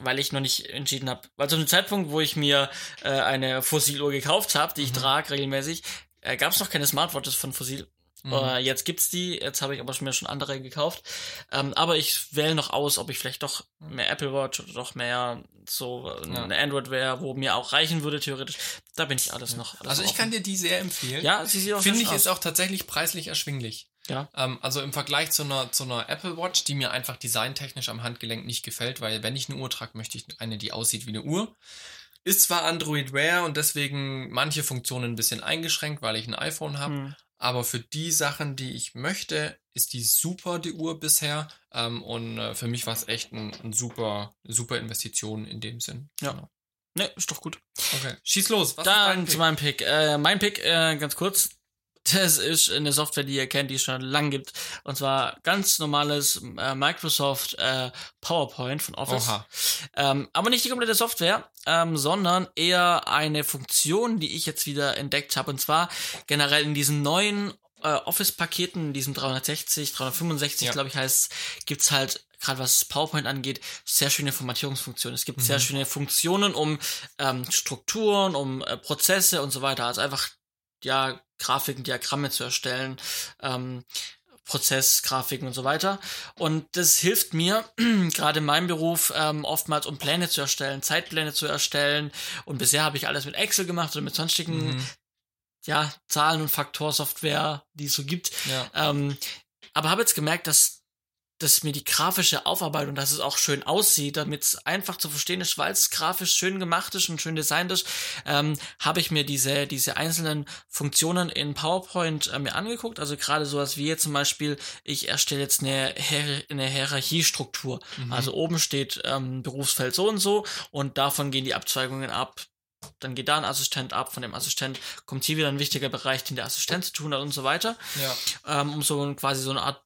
weil ich noch nicht entschieden habe. Weil zu dem Zeitpunkt, wo ich mir äh, eine Fossiluhr gekauft habe, die ich mhm. trage regelmäßig, äh, gab es noch keine Smartwatches von Fossil. Mhm. Uh, jetzt gibt's die, jetzt habe ich aber schon mir schon andere gekauft. Ähm, aber ich wähle noch aus, ob ich vielleicht doch mehr Apple Watch oder doch mehr so ja. eine Android wäre, wo mir auch reichen würde, theoretisch. Da bin ich alles noch. Alles also ich offen. kann dir die sehr empfehlen. Ja, sie sieht auch Finde ich, aus. ist auch tatsächlich preislich erschwinglich. Ja. Ähm, also im Vergleich zu einer, zu einer Apple Watch, die mir einfach designtechnisch am Handgelenk nicht gefällt, weil wenn ich eine Uhr trage, möchte ich eine, die aussieht wie eine Uhr. Ist zwar Android Wear und deswegen manche Funktionen ein bisschen eingeschränkt, weil ich ein iPhone habe, hm. aber für die Sachen, die ich möchte, ist die super, die Uhr bisher. Ähm, und äh, für mich war es echt ein, ein, super, super Investition in dem Sinn. Ja. Genau. Ne, ist doch gut. Okay. Schieß los. Was Dann zu meinem Pick. Äh, mein Pick, äh, ganz kurz, das ist eine Software, die ihr kennt, die es schon lang gibt. Und zwar ganz normales äh, Microsoft äh, PowerPoint von Office. Ähm, aber nicht die komplette Software, ähm, sondern eher eine Funktion, die ich jetzt wieder entdeckt habe. Und zwar generell in diesen neuen äh, Office-Paketen, diesen 360, 365, ja. glaube ich, heißt, gibt's halt gerade was PowerPoint angeht, sehr schöne Formatierungsfunktionen. Es gibt mhm. sehr schöne Funktionen, um ähm, Strukturen, um äh, Prozesse und so weiter. Also einfach ja, Grafiken, Diagramme zu erstellen, ähm, Prozessgrafiken und so weiter. Und das hilft mir, gerade in meinem Beruf, ähm, oftmals um Pläne zu erstellen, Zeitpläne zu erstellen. Und bisher habe ich alles mit Excel gemacht oder mit sonstigen mhm. ja, Zahlen- und Faktorsoftware, die es so gibt. Ja. Ähm, aber habe jetzt gemerkt, dass dass mir die grafische Aufarbeitung, dass es auch schön aussieht, damit es einfach zu verstehen ist, weil es grafisch schön gemacht ist und schön designt ist, ähm, habe ich mir diese, diese einzelnen Funktionen in PowerPoint äh, mir angeguckt. Also gerade sowas wie jetzt zum Beispiel, ich erstelle jetzt eine, Hier eine Hierarchiestruktur. Mhm. Also oben steht ähm, Berufsfeld so und so und davon gehen die Abzweigungen ab dann geht da ein Assistent ab, von dem Assistent kommt hier wieder ein wichtiger Bereich, den der Assistent zu tun hat und so weiter. Ja. Ähm, um so quasi so eine Art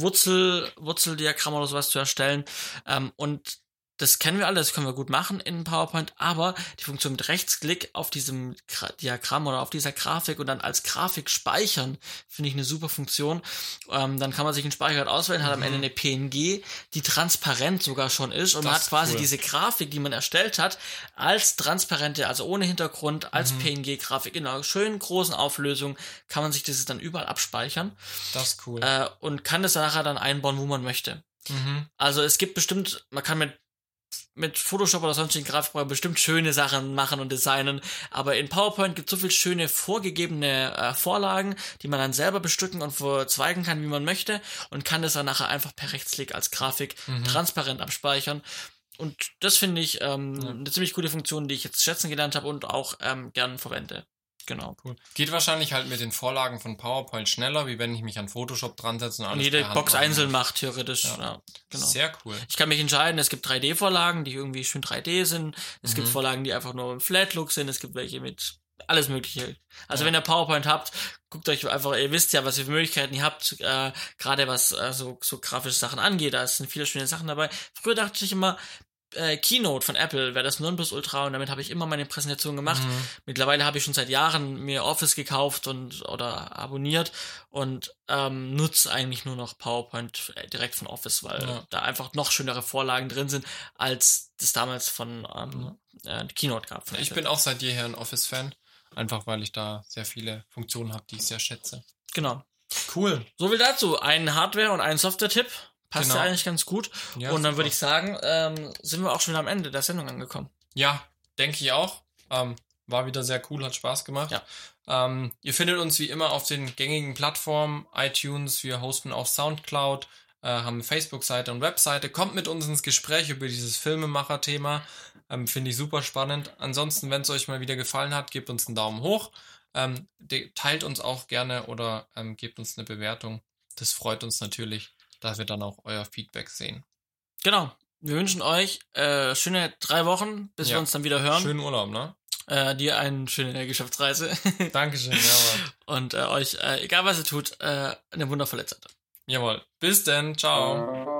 Wurzel, Wurzeldiagramm oder sowas zu erstellen. Ähm, und das kennen wir alle, das können wir gut machen in PowerPoint, aber die Funktion mit Rechtsklick auf diesem Diagramm oder auf dieser Grafik und dann als Grafik speichern, finde ich eine super Funktion. Ähm, dann kann man sich einen Speicher auswählen, mhm. hat am Ende mhm. eine PNG, die transparent sogar schon ist und man hat quasi cool. diese Grafik, die man erstellt hat, als transparente, also ohne Hintergrund, als mhm. PNG-Grafik in einer schönen großen Auflösung, kann man sich das dann überall abspeichern. Das ist cool. Äh, und kann das nachher dann einbauen, wo man möchte. Mhm. Also es gibt bestimmt, man kann mit mit Photoshop oder sonstigen Grafikprogrammen bestimmt schöne Sachen machen und designen, aber in PowerPoint gibt es so viele schöne vorgegebene äh, Vorlagen, die man dann selber bestücken und verzweigen kann, wie man möchte und kann das dann nachher einfach per Rechtsklick als Grafik mhm. transparent abspeichern. Und das finde ich ähm, ja. eine ziemlich gute Funktion, die ich jetzt schätzen gelernt habe und auch ähm, gern verwende. Genau. Cool. Geht wahrscheinlich halt mit den Vorlagen von PowerPoint schneller, wie wenn ich mich an Photoshop dran setze und alles. Und jede Box einzeln macht, theoretisch. Ja. ja. genau. Sehr cool. Ich kann mich entscheiden, es gibt 3D-Vorlagen, die irgendwie schön 3D sind. Es mhm. gibt Vorlagen, die einfach nur im Flat-Look sind. Es gibt welche mit alles Mögliche. Also ja. wenn ihr PowerPoint habt, guckt euch einfach, ihr wisst ja, was ihr für Möglichkeiten ihr habt, äh, gerade was äh, so, so grafische Sachen angeht. Da sind viele schöne Sachen dabei. Früher dachte ich immer, äh, Keynote von Apple wäre das Nonplusultra und damit habe ich immer meine Präsentation gemacht. Mhm. Mittlerweile habe ich schon seit Jahren mir Office gekauft und oder abonniert und ähm, nutze eigentlich nur noch PowerPoint äh, direkt von Office, weil ja. da einfach noch schönere Vorlagen drin sind, als das damals von ähm, äh, Keynote gab. ich bin auch seit jeher ein Office-Fan, einfach weil ich da sehr viele Funktionen habe, die ich sehr schätze. Genau. Cool. So viel dazu. Ein Hardware- und ein Software-Tipp. Passt genau. ja eigentlich ganz gut. Ja, und dann würde ich sagen, ähm, sind wir auch schon am Ende der Sendung angekommen. Ja, denke ich auch. Ähm, war wieder sehr cool, hat Spaß gemacht. Ja. Ähm, ihr findet uns wie immer auf den gängigen Plattformen, iTunes, wir hosten auf Soundcloud, äh, haben Facebook-Seite und Webseite. Kommt mit uns ins Gespräch über dieses Filmemacher-Thema. Ähm, Finde ich super spannend. Ansonsten, wenn es euch mal wieder gefallen hat, gebt uns einen Daumen hoch. Ähm, teilt uns auch gerne oder ähm, gebt uns eine Bewertung. Das freut uns natürlich dass wir dann auch euer Feedback sehen. Genau. Wir wünschen euch äh, schöne drei Wochen, bis ja. wir uns dann wieder hören. Schönen Urlaub, ne? Äh, dir eine schöne Geschäftsreise. Dankeschön, jawohl. Und äh, euch, äh, egal was ihr tut, äh, eine wundervolle Zeit. Jawohl. Bis denn. Ciao.